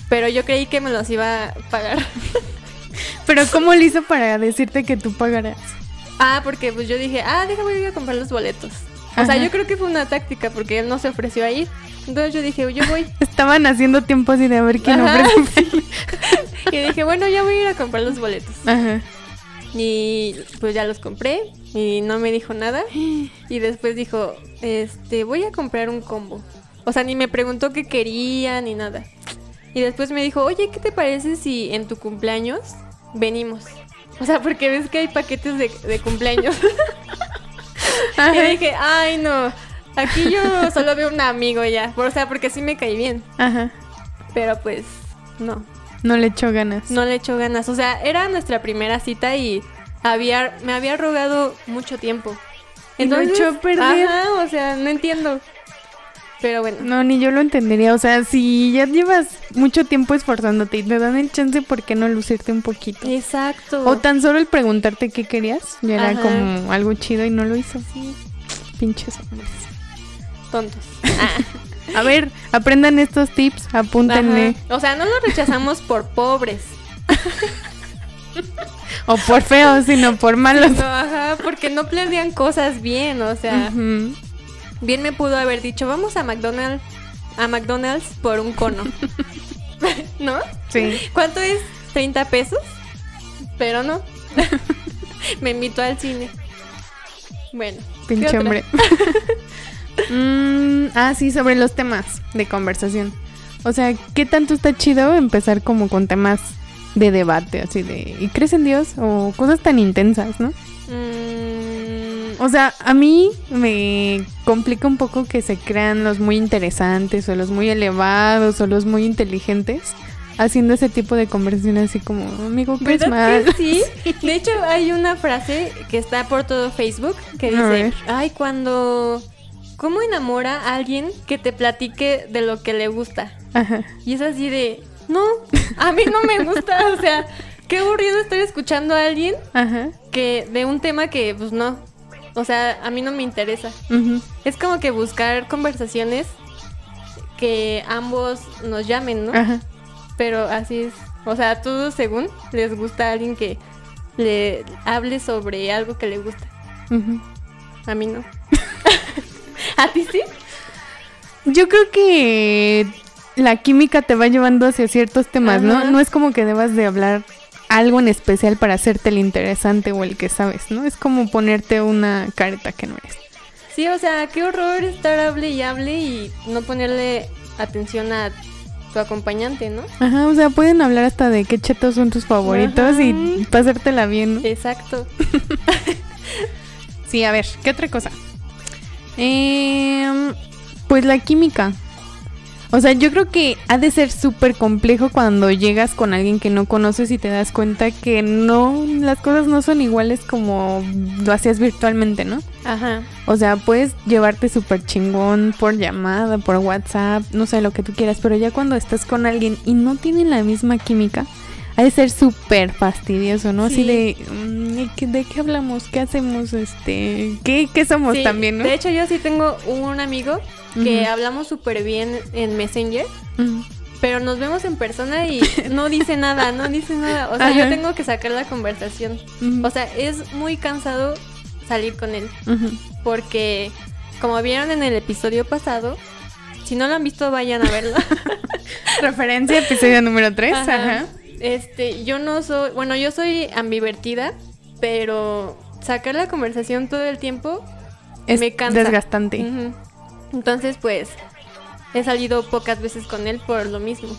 [SPEAKER 1] pero yo creí que me los iba a pagar.
[SPEAKER 2] Pero ¿cómo le hizo para decirte que tú pagaras?
[SPEAKER 1] Ah, porque pues yo dije, ah, déjame ir a comprar los boletos. O sea,
[SPEAKER 2] Ajá.
[SPEAKER 1] yo creo que fue una táctica porque él no se ofreció a ir. Entonces yo dije, yo voy.
[SPEAKER 2] Estaban haciendo tiempo así de a ver quién
[SPEAKER 1] Ajá,
[SPEAKER 2] ofrece.
[SPEAKER 1] Y dije, bueno, ya voy a ir a comprar los boletos.
[SPEAKER 2] Ajá.
[SPEAKER 1] Y pues ya los compré y no me dijo nada. Y después dijo, este, voy a comprar un combo. O sea, ni me preguntó qué quería ni nada. Y después me dijo, oye, ¿qué te parece si en tu cumpleaños venimos? O sea, porque ves que hay paquetes de, de cumpleaños. y dije, ay, no. Aquí yo solo veo un amigo ya. O sea, porque sí me caí bien.
[SPEAKER 2] Ajá.
[SPEAKER 1] Pero pues, no.
[SPEAKER 2] No le echó ganas.
[SPEAKER 1] No le echó ganas. O sea, era nuestra primera cita y había, me había rogado mucho tiempo.
[SPEAKER 2] Y lo echó a perder.
[SPEAKER 1] Ajá, o sea, no entiendo. Pero bueno.
[SPEAKER 2] No, ni yo lo entendería. O sea, si ya llevas mucho tiempo esforzándote y te dan el chance, ¿por qué no lucirte un poquito?
[SPEAKER 1] Exacto.
[SPEAKER 2] O tan solo el preguntarte qué querías, ya era
[SPEAKER 1] Ajá.
[SPEAKER 2] como algo chido y no lo hizo.
[SPEAKER 1] Sí,
[SPEAKER 2] Pinches hombres.
[SPEAKER 1] tontos.
[SPEAKER 2] A ver, aprendan estos tips, apúntenle.
[SPEAKER 1] Ajá. O sea, no lo rechazamos por pobres.
[SPEAKER 2] O por feos, sino por malos.
[SPEAKER 1] No, ajá, porque no planean cosas bien. O sea, bien me pudo haber dicho, vamos a McDonald's, a McDonald's por un cono. ¿No?
[SPEAKER 2] Sí.
[SPEAKER 1] ¿Cuánto es? ¿30 pesos? Pero no. Me invitó al cine. Bueno. ¿qué
[SPEAKER 2] Pinche hombre. Mm, ah, sí, sobre los temas de conversación. O sea, ¿qué tanto está chido empezar como con temas de debate, así de, ¿y crees en Dios? O cosas tan intensas, ¿no?
[SPEAKER 1] Mm,
[SPEAKER 2] O sea, a mí me complica un poco que se crean los muy interesantes o los muy elevados o los muy inteligentes haciendo ese tipo de conversación así como, amigo, ¿crees
[SPEAKER 1] ¿Verdad
[SPEAKER 2] mal?
[SPEAKER 1] que sí? De hecho, hay una frase que está por todo Facebook que dice, ay, cuando... ¿Cómo enamora a alguien que te platique de lo que le gusta?
[SPEAKER 2] Ajá.
[SPEAKER 1] Y es así de, No, a mí no me gusta, o sea, qué aburrido estar escuchando a alguien
[SPEAKER 2] Ajá.
[SPEAKER 1] que de un tema que pues no. O sea, a mí no me interesa. Es como que buscar conversaciones que ambos nos llamen, ¿no?
[SPEAKER 2] Ajá.
[SPEAKER 1] Pero así es. O sea, todos según les gusta a alguien que le hable sobre algo que le gusta. A mí no. ¿A ti sí?
[SPEAKER 2] Yo creo que la química te va llevando hacia ciertos temas, ¿no?
[SPEAKER 1] Ajá.
[SPEAKER 2] No es como que debas de hablar algo en especial para hacerte el interesante o el que sabes, ¿no? Es como ponerte una careta que no eres.
[SPEAKER 1] Sí, o sea, qué horror estar hable y hable y no ponerle atención a tu acompañante, ¿no?
[SPEAKER 2] Ajá, o sea, pueden hablar hasta de qué chetos son tus favoritos y
[SPEAKER 1] Ajá.
[SPEAKER 2] pasártela bien, ¿no?
[SPEAKER 1] Exacto.
[SPEAKER 2] Sí, a ver, ¿qué otra cosa? Em, pues la química. O sea, yo creo que ha de ser súper complejo cuando llegas con alguien que no conoces y te das cuenta que no, las cosas no son iguales como lo hacías virtualmente, ¿no?
[SPEAKER 1] Ajá.
[SPEAKER 2] O sea, puedes llevarte súper chingón por llamada, por WhatsApp, no sé, lo que tú quieras, pero ya cuando estás con alguien y no tienen la misma química, ha de ser súper fastidioso, ¿no? Así
[SPEAKER 1] Sí.
[SPEAKER 2] de, mm, ¿y qué- ¿de qué hablamos? ¿Qué hacemos? Este, ¿qué, qué somos
[SPEAKER 1] Sí,
[SPEAKER 2] también, no?
[SPEAKER 1] De hecho, yo sí tengo un amigo que hablamos súper bien en Messenger, pero nos vemos en persona y no dice nada, no dice nada. O sea,
[SPEAKER 2] Ajá.
[SPEAKER 1] yo tengo que sacar la conversación. O sea, es muy cansado salir con él, porque como vieron en el episodio pasado, si no lo han visto, vayan a verlo.
[SPEAKER 2] Referencia, episodio número 3.
[SPEAKER 1] Ajá.
[SPEAKER 2] Ajá.
[SPEAKER 1] Este, yo no soy, bueno, yo soy ambivertida, pero sacar la conversación todo el tiempo
[SPEAKER 2] Es
[SPEAKER 1] me cansa.
[SPEAKER 2] desgastante.
[SPEAKER 1] Ujú. Entonces, pues, he salido pocas veces con él por lo mismo.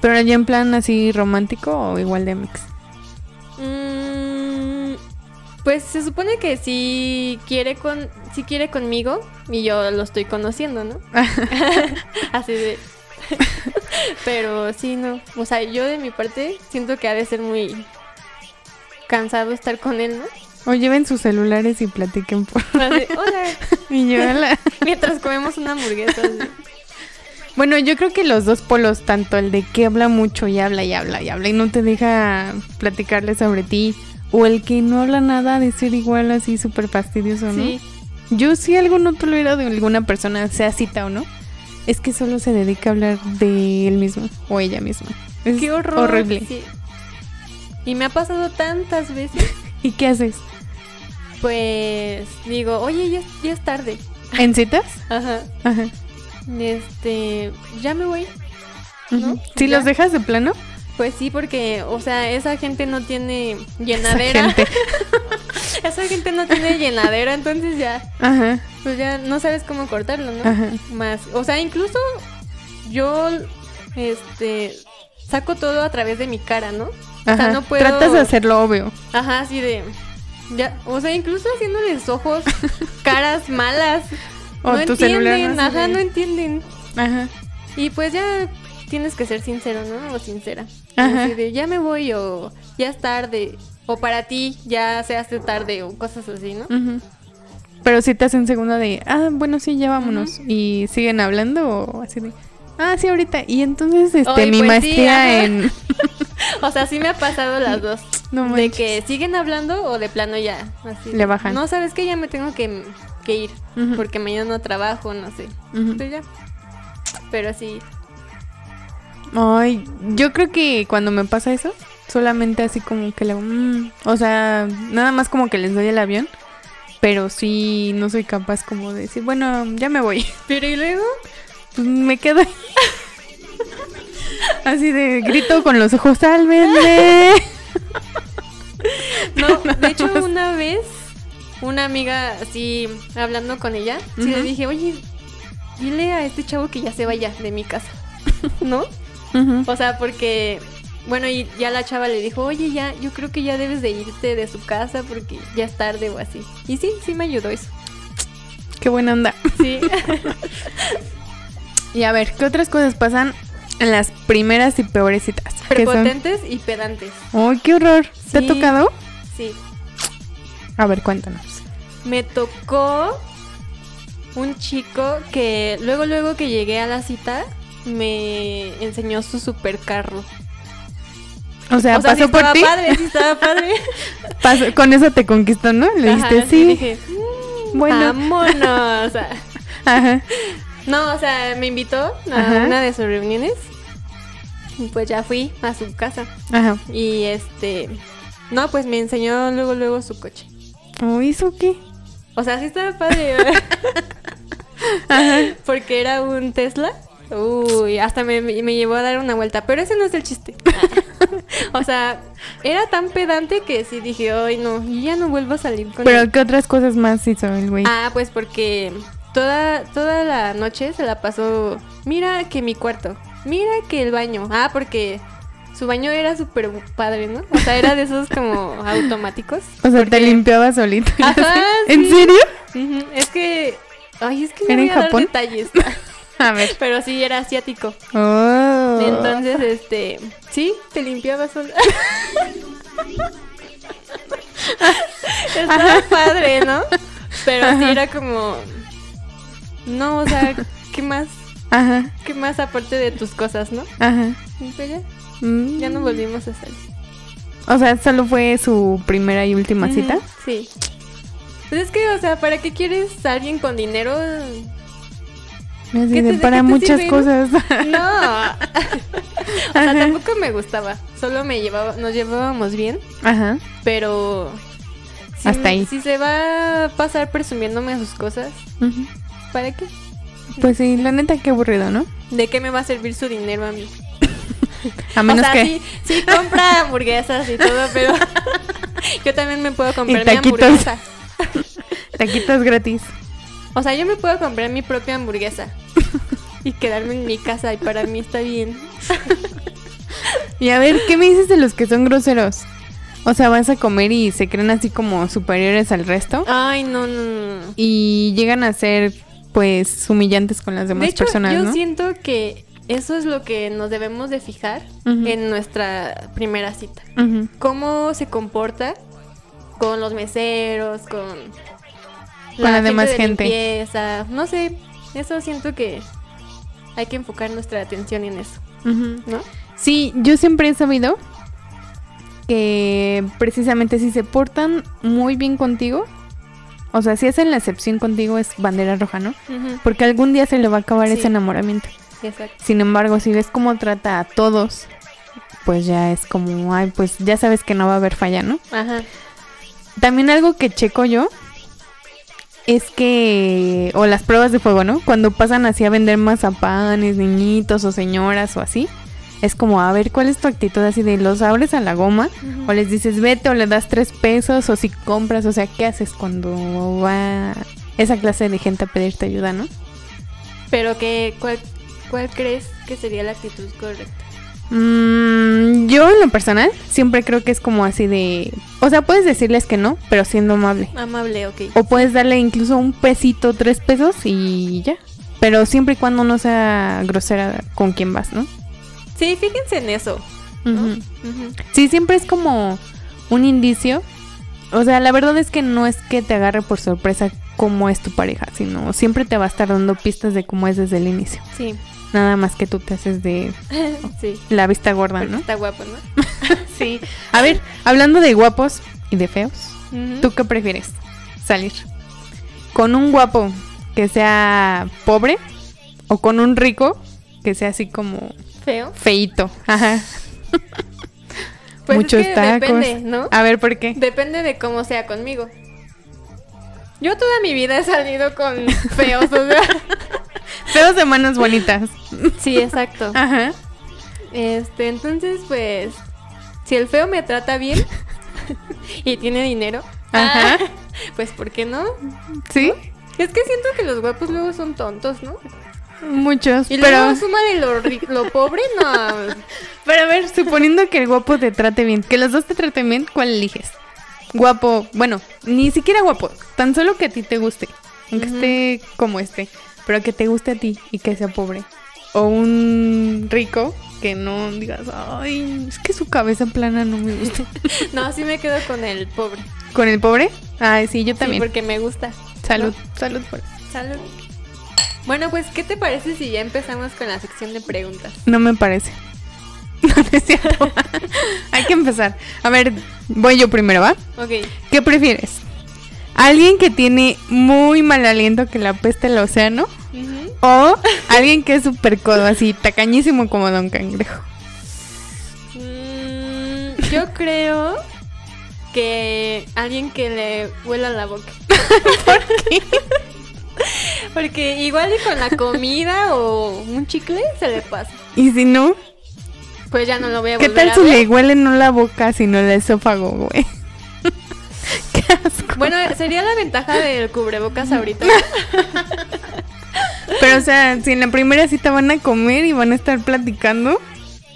[SPEAKER 2] Pero ya en plan así romántico o igual de mix.
[SPEAKER 1] Mm, pues se supone que sí quiere con, sí quiere conmigo y yo lo estoy conociendo, ¿no? Así de. Pero sí, no. O sea, yo de mi parte siento que ha de ser muy cansado estar con él, ¿no?
[SPEAKER 2] O lleven sus celulares y platiquen por...
[SPEAKER 1] Así, Hola.
[SPEAKER 2] y yo la-
[SPEAKER 1] Mientras comemos una hamburguesa. así.
[SPEAKER 2] Bueno, yo creo que los dos polos, tanto el de que habla mucho y habla y habla y habla y no te deja platicarle sobre ti, o el que no habla nada de ser igual así súper fastidioso, ¿no?
[SPEAKER 1] Sí.
[SPEAKER 2] Yo sí algo no tolero de alguna persona, sea cita o no, es que solo se dedica a hablar de él mismo o ella misma. Es
[SPEAKER 1] Qué horror.
[SPEAKER 2] horrible.
[SPEAKER 1] sí. Y me ha pasado tantas veces.
[SPEAKER 2] ¿Y qué haces?
[SPEAKER 1] Pues digo, oye, ya, ya es tarde.
[SPEAKER 2] ¿En citas?
[SPEAKER 1] Ajá.
[SPEAKER 2] Ajá.
[SPEAKER 1] Este, ya me voy. ¿no?
[SPEAKER 2] Ujú. ¿Sí
[SPEAKER 1] Ya.
[SPEAKER 2] los dejas de plano?
[SPEAKER 1] Pues sí, porque, o sea, esa gente no tiene llenadera.
[SPEAKER 2] gente.
[SPEAKER 1] Esa gente no tiene llenadera, entonces ya,
[SPEAKER 2] Ajá.
[SPEAKER 1] pues ya no sabes cómo cortarlo, ¿no?
[SPEAKER 2] Ajá.
[SPEAKER 1] Más, o sea, incluso yo, este, saco todo a través de mi cara, ¿no? O
[SPEAKER 2] Ajá.
[SPEAKER 1] sea, no puedo.
[SPEAKER 2] Tratas de hacerlo obvio.
[SPEAKER 1] Ajá, así de. Ya, o sea, incluso haciéndoles ojos, caras malas.
[SPEAKER 2] O
[SPEAKER 1] no
[SPEAKER 2] tu
[SPEAKER 1] entienden, ajá, no entienden.
[SPEAKER 2] Ajá.
[SPEAKER 1] Y pues ya tienes que ser sincero, ¿no? O sincera.
[SPEAKER 2] Ajá.
[SPEAKER 1] Así de, ya me voy o ya es tarde. O para ti ya se hace tarde o cosas así, ¿no?
[SPEAKER 2] Ujú. Pero si te hacen segunda de, ah, bueno, sí, ya vámonos. Y siguen hablando o así de, ah, sí, ahorita. Y entonces, este, mi
[SPEAKER 1] pues sí,
[SPEAKER 2] maestría
[SPEAKER 1] ajá.
[SPEAKER 2] en.
[SPEAKER 1] O sea, sí me ha pasado las dos.
[SPEAKER 2] No
[SPEAKER 1] de que siguen hablando o de plano ya. Así.
[SPEAKER 2] Le bajan.
[SPEAKER 1] No, sabes que ya me tengo que, que ir. Porque mañana no trabajo, no sé.
[SPEAKER 2] Ujú.
[SPEAKER 1] Pues ya. Pero sí.
[SPEAKER 2] Ay, yo creo que cuando me pasa eso, solamente así como que le hago, "Mm", o sea, nada más como que les doy el avión, pero sí no soy capaz como de decir, bueno, ya me voy,
[SPEAKER 1] Pero y luego.
[SPEAKER 2] pues me quedo ahí. Así de grito con los ojos, sálvenme.
[SPEAKER 1] No, de hecho una vez una amiga así hablando con ella, sí le dije, oye, dile a este chavo que ya se vaya de mi casa, ¿no? O sea, porque, bueno, y ya la chava le dijo, oye, ya, yo creo que ya debes de irte de su casa porque ya es tarde o así. Y sí, sí me ayudó eso.
[SPEAKER 2] Qué buena onda.
[SPEAKER 1] Sí.
[SPEAKER 2] Y a ver, ¿qué otras cosas pasan las primeras y peores citas?
[SPEAKER 1] Prepotentes y pedantes.
[SPEAKER 2] ¡Ay, qué horror! ¿Te ha
[SPEAKER 1] Sí.
[SPEAKER 2] tocado?
[SPEAKER 1] Sí.
[SPEAKER 2] A ver, cuéntanos.
[SPEAKER 1] Me tocó un chico que luego, luego que llegué a la cita, me enseñó su supercarro.
[SPEAKER 2] O sea,
[SPEAKER 1] o sea, sí
[SPEAKER 2] pasó por
[SPEAKER 1] estaba
[SPEAKER 2] ti.
[SPEAKER 1] padre, sí estaba padre.
[SPEAKER 2] con eso te conquistó, ¿no? Le
[SPEAKER 1] Ajá,
[SPEAKER 2] dijiste,
[SPEAKER 1] y
[SPEAKER 2] sí.
[SPEAKER 1] dije,
[SPEAKER 2] bueno.
[SPEAKER 1] vámonos.
[SPEAKER 2] Ajá.
[SPEAKER 1] No, o sea, me invitó a
[SPEAKER 2] Ajá.
[SPEAKER 1] una de sus reuniones. Y pues ya fui a su casa.
[SPEAKER 2] Ajá.
[SPEAKER 1] Y este. No, pues me enseñó luego, luego su coche.
[SPEAKER 2] ¿O hizo qué?
[SPEAKER 1] O sea, sí estaba padre. Porque era un Tesla. Uy, hasta me, me llevó a dar una vuelta. Pero ese no es el chiste. o sea, era tan pedante que sí dije, ay no, ya no vuelvo a salir con
[SPEAKER 2] Pero
[SPEAKER 1] él.
[SPEAKER 2] ¿qué otras cosas más hizo el güey?
[SPEAKER 1] Ah, pues porque toda, toda la noche se la pasó. Mira que mi cuarto. Mira que el baño. Ah, porque su baño era súper padre, ¿no? O sea, era de esos como automáticos.
[SPEAKER 2] o sea, te limpiaba solito.
[SPEAKER 1] Ajá.
[SPEAKER 2] ¿En serio?
[SPEAKER 1] Es que. Ay, es que no
[SPEAKER 2] ¿Era
[SPEAKER 1] voy
[SPEAKER 2] en
[SPEAKER 1] a dar
[SPEAKER 2] Japón?
[SPEAKER 1] detalles.
[SPEAKER 2] A ver.
[SPEAKER 1] Pero sí era asiático.
[SPEAKER 2] Oh.
[SPEAKER 1] Entonces, este. Sí, te limpiaba sola. Estaba padre, ¿no? Pero sí era como. No, o sea, ¿qué más?
[SPEAKER 2] Ajá,
[SPEAKER 1] ¿Qué más aparte de tus cosas, no?
[SPEAKER 2] ajá.
[SPEAKER 1] Pues ya,
[SPEAKER 2] Mm.
[SPEAKER 1] ya no volvimos a salir.
[SPEAKER 2] O sea, solo fue su primera y última cita.
[SPEAKER 1] Sí. Pues es que, o sea, ¿para qué quieres a alguien con dinero?
[SPEAKER 2] Así
[SPEAKER 1] ¿Qué
[SPEAKER 2] de,
[SPEAKER 1] te-
[SPEAKER 2] para muchas
[SPEAKER 1] sirve,
[SPEAKER 2] cosas.
[SPEAKER 1] No. o sea,
[SPEAKER 2] Ajá.
[SPEAKER 1] tampoco me gustaba. Solo me llevaba, nos llevábamos bien,
[SPEAKER 2] Ajá.
[SPEAKER 1] pero si,
[SPEAKER 2] Hasta ahí.
[SPEAKER 1] si se va a pasar presumiéndome sus cosas,
[SPEAKER 2] Ujú.
[SPEAKER 1] ¿Para qué?
[SPEAKER 2] Pues sí, la neta, qué aburrido, ¿no?
[SPEAKER 1] ¿De qué me va a servir su dinero a mí?
[SPEAKER 2] A menos
[SPEAKER 1] o sea,
[SPEAKER 2] que.
[SPEAKER 1] sí, sí compra hamburguesas y todo, pero yo también me puedo comprar mi
[SPEAKER 2] taquitos.
[SPEAKER 1] hamburguesa.
[SPEAKER 2] Taquitos gratis.
[SPEAKER 1] O sea, yo me puedo comprar mi propia hamburguesa y quedarme en mi casa y para mí está bien.
[SPEAKER 2] Y a ver, ¿qué me dices de los que son groseros? O sea, vas a comer y se creen así como superiores al resto.
[SPEAKER 1] Ay, no, no. no.
[SPEAKER 2] Y llegan a ser, pues, humillantes con las demás
[SPEAKER 1] De hecho,
[SPEAKER 2] personas,
[SPEAKER 1] yo
[SPEAKER 2] ¿no?
[SPEAKER 1] siento que eso es lo que nos debemos de fijar en nuestra primera cita. Cómo se comporta con los meseros, con,
[SPEAKER 2] Con la demás
[SPEAKER 1] de
[SPEAKER 2] gente.
[SPEAKER 1] limpieza. No sé, eso siento que hay que enfocar nuestra atención en eso. ¿no?
[SPEAKER 2] Sí, yo siempre he sabido que precisamente si se portan muy bien contigo, o sea, si hacen la excepción contigo es bandera roja, ¿no? Porque algún día se le va a acabar
[SPEAKER 1] Sí.
[SPEAKER 2] ese enamoramiento.
[SPEAKER 1] Exacto.
[SPEAKER 2] Sin embargo, si ves cómo trata a todos, pues ya es como, ay, pues ya sabes que no va a haber falla, ¿no?
[SPEAKER 1] Ajá.
[SPEAKER 2] También algo que checo yo es que, o las pruebas de fuego, ¿no? Cuando pasan así a vender mazapanes, niñitos o señoras o así, es como, a ver, ¿cuál es tu actitud así de los abres a la goma? O les dices, vete o le das tres pesos o si compras, o sea, ¿qué haces cuando va esa clase de gente a pedirte ayuda, no?
[SPEAKER 1] Pero que, ¿cuál, ¿cuál crees que sería la actitud correcta?
[SPEAKER 2] Mm, yo en lo personal siempre creo que es como así de, o sea, puedes decirles que no, pero siendo amable.
[SPEAKER 1] Amable, ok.
[SPEAKER 2] O puedes darle incluso un pesito, tres pesos y ya. Pero siempre y cuando no sea grosera con quien vas, ¿no?
[SPEAKER 1] Sí, fíjense en eso.
[SPEAKER 2] Sí, siempre es como un indicio. O sea, la verdad es que no es que te agarre por sorpresa cómo es tu pareja, sino siempre te va a estar dando pistas de cómo es desde el inicio.
[SPEAKER 1] Sí.
[SPEAKER 2] Nada más que tú te haces de
[SPEAKER 1] sí.
[SPEAKER 2] la vista gorda,
[SPEAKER 1] Porque
[SPEAKER 2] ¿no?
[SPEAKER 1] Está guapo, ¿no?
[SPEAKER 2] Sí. A ver, hablando de guapos y de feos. ¿tú qué prefieres? Salir con un guapo que sea pobre o con un rico que sea así como
[SPEAKER 1] Feo.
[SPEAKER 2] feito. Ajá.
[SPEAKER 1] Pues
[SPEAKER 2] Muchos
[SPEAKER 1] es que
[SPEAKER 2] tacos.
[SPEAKER 1] depende, ¿no?
[SPEAKER 2] A ver, ¿por qué?
[SPEAKER 1] Depende de cómo sea conmigo. Yo toda mi vida he salido con feos, o sea.
[SPEAKER 2] Feos de manos bonitas.
[SPEAKER 1] Sí, exacto.
[SPEAKER 2] Ajá.
[SPEAKER 1] Este, entonces, pues, si el feo me trata bien y tiene dinero,
[SPEAKER 2] Ajá.
[SPEAKER 1] pues, ¿por qué no?
[SPEAKER 2] ¿Sí?
[SPEAKER 1] Es que siento que los guapos luego son tontos, ¿no?
[SPEAKER 2] Muchos.
[SPEAKER 1] Y
[SPEAKER 2] pero,
[SPEAKER 1] luego súmale lo, ri- lo pobre, no.
[SPEAKER 2] pero a ver, suponiendo que el guapo te trate bien, que los dos te traten bien, ¿cuál eliges? Guapo, bueno, ni siquiera guapo, tan solo que a ti te guste, aunque esté como este, pero que te guste a ti y que sea pobre. O un rico que no digas, ay, es que su cabeza plana no me gusta.
[SPEAKER 1] No, sí me quedo con el pobre.
[SPEAKER 2] ¿Con el pobre? Ay, sí, yo
[SPEAKER 1] Sí,
[SPEAKER 2] también.
[SPEAKER 1] porque me gusta.
[SPEAKER 2] Salud, salud por
[SPEAKER 1] Salud. Bueno, pues, ¿qué te parece si ya empezamos con la sección de preguntas?
[SPEAKER 2] No me parece. No, no es cierto. Hay que empezar. A ver, voy yo primero, ¿va?
[SPEAKER 1] Ok.
[SPEAKER 2] ¿Qué prefieres? ¿Alguien que tiene muy mal aliento que la peste el océano? ¿O alguien que es súper codo, así, tacañísimo como Don Cangrejo?
[SPEAKER 1] Mm, yo creo que alguien que le huela la boca. Porque igual y con la comida o un chicle se le pasa.
[SPEAKER 2] Y si no,
[SPEAKER 1] Pues ya no lo voy a
[SPEAKER 2] ¿qué
[SPEAKER 1] volver
[SPEAKER 2] tal
[SPEAKER 1] a
[SPEAKER 2] si
[SPEAKER 1] ver.
[SPEAKER 2] le huele no la boca, sino el esófago, güey? Qué asco.
[SPEAKER 1] Bueno, sería la ventaja del cubrebocas ahorita.
[SPEAKER 2] Pero, o sea, si en la primera cita van a comer y van a estar platicando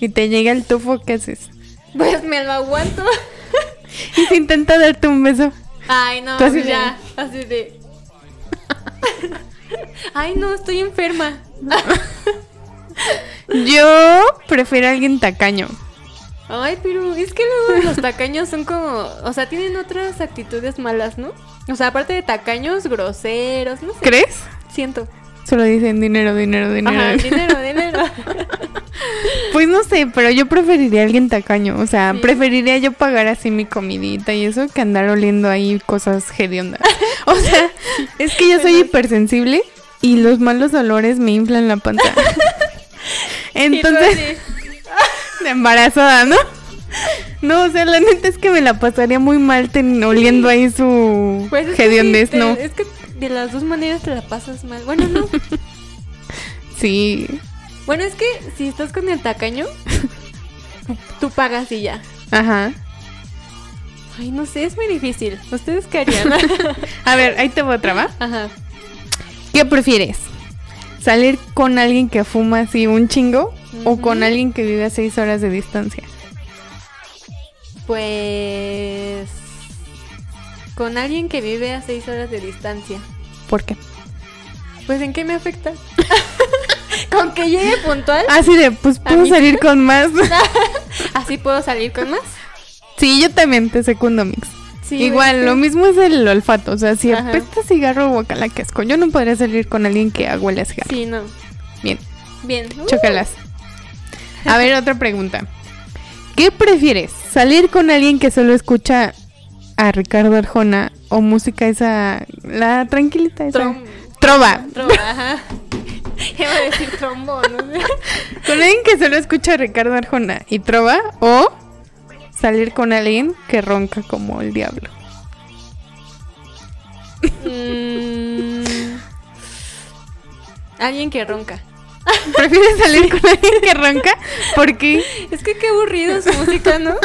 [SPEAKER 2] y te llega el tufo, ¿qué haces?
[SPEAKER 1] Pues me lo aguanto.
[SPEAKER 2] Y si intenta darte un beso.
[SPEAKER 1] Ay, no, pues ya, así de. Ay, no, estoy enferma.
[SPEAKER 2] Yo prefiero a alguien tacaño.
[SPEAKER 1] Ay, pero es que luego los tacaños son como, o sea, tienen otras actitudes malas, ¿no? O sea, aparte de tacaños, groseros, no sé,
[SPEAKER 2] ¿Crees?
[SPEAKER 1] siento.
[SPEAKER 2] Solo dicen dinero, dinero, dinero.
[SPEAKER 1] Ajá, dinero, dinero.
[SPEAKER 2] Pues no sé, pero yo preferiría a alguien tacaño. O sea,
[SPEAKER 1] Sí.
[SPEAKER 2] preferiría yo pagar así mi comidita y eso que andar oliendo ahí cosas hediondas. O sea, es que yo soy hipersensible y los malos olores me inflan la
[SPEAKER 1] tú
[SPEAKER 2] Entonces, de embarazada, ¿no? No, o sea, la neta es que me la pasaría muy mal ten- oliendo ahí su
[SPEAKER 1] pues es que
[SPEAKER 2] hediondez,
[SPEAKER 1] sí,
[SPEAKER 2] ¿no?
[SPEAKER 1] Es que de las dos maneras te la pasas mal. Bueno, no.
[SPEAKER 2] Sí.
[SPEAKER 1] Bueno, es que si estás con el tacaño, tú, pagas y ya.
[SPEAKER 2] Ajá.
[SPEAKER 1] Ay, no sé, es muy difícil. ¿Ustedes qué harían?
[SPEAKER 2] A ver, ahí te voy otra, ¿va?
[SPEAKER 1] Ajá.
[SPEAKER 2] ¿Qué prefieres? ¿Salir con alguien que fuma así un chingo o con alguien que vive a seis horas de distancia?
[SPEAKER 1] Pues. Con alguien que vive a seis horas de distancia.
[SPEAKER 2] ¿Por qué?
[SPEAKER 1] Pues, ¿en qué me afecta? con que llegue puntual,
[SPEAKER 2] Así de, pues puedo
[SPEAKER 1] mí
[SPEAKER 2] salir con más.
[SPEAKER 1] así puedo salir con más.
[SPEAKER 2] sí, yo también te secundo, Mix.
[SPEAKER 1] Sí,
[SPEAKER 2] Igual, lo mismo es el olfato. O sea, si
[SPEAKER 1] Ajá.
[SPEAKER 2] apesta cigarro o guacala que asco. Yo no podría salir con alguien que huele a cigarro.
[SPEAKER 1] Sí, no.
[SPEAKER 2] Bien,
[SPEAKER 1] Bien. Uh,
[SPEAKER 2] chócalas. A ver, otra pregunta. ¿Qué prefieres? ¿Salir con alguien que solo escucha a Ricardo Arjona o música esa, la tranquilita esa?
[SPEAKER 1] Trom-
[SPEAKER 2] Trova.
[SPEAKER 1] Trova, ajá. Iba a decir trombón, no sé.
[SPEAKER 2] Con alguien que solo escucha a Ricardo Arjona y trova o salir con alguien que ronca como el diablo.
[SPEAKER 1] Mm, alguien que ronca.
[SPEAKER 2] ¿Prefieres salir con alguien que ronca? Porque
[SPEAKER 1] Es que qué aburrido su música, ¿no?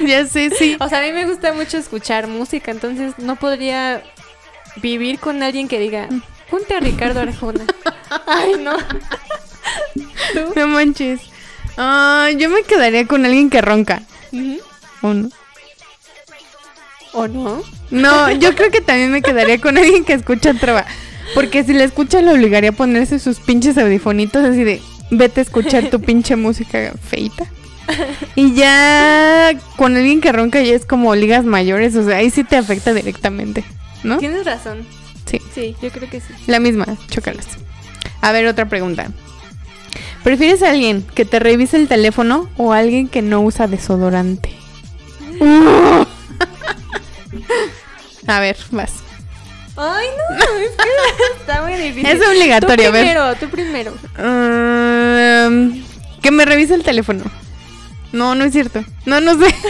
[SPEAKER 2] ya sé, sí.
[SPEAKER 1] O sea, a mí me gusta mucho escuchar música, entonces no podría vivir con alguien que diga, ponte a Ricardo Arjona. Ay, no. ¿Tú?
[SPEAKER 2] No manches. Ah, yo me quedaría con alguien que ronca. ¿O no?
[SPEAKER 1] ¿O no?
[SPEAKER 2] No, yo creo que también me quedaría con alguien que escucha trova. Porque si la escucha le obligaría a ponerse sus pinches audifonitos así de vete a escuchar tu pinche música feita. Y ya con alguien que ronca ya es como ligas mayores, o sea, ahí sí te afecta directamente, ¿no?
[SPEAKER 1] Tienes razón.
[SPEAKER 2] Sí,
[SPEAKER 1] Sí, yo creo que sí.
[SPEAKER 2] la misma, chócalas. A ver, otra pregunta. ¿Prefieres a alguien que te revise el teléfono o a alguien que no usa desodorante? a ver, vas.
[SPEAKER 1] Ay, no, es que está muy difícil.
[SPEAKER 2] Es obligatorio,
[SPEAKER 1] tú
[SPEAKER 2] ver.
[SPEAKER 1] primero, tú primero.
[SPEAKER 2] Um, que me revise el teléfono. No, no es cierto. No, no sé.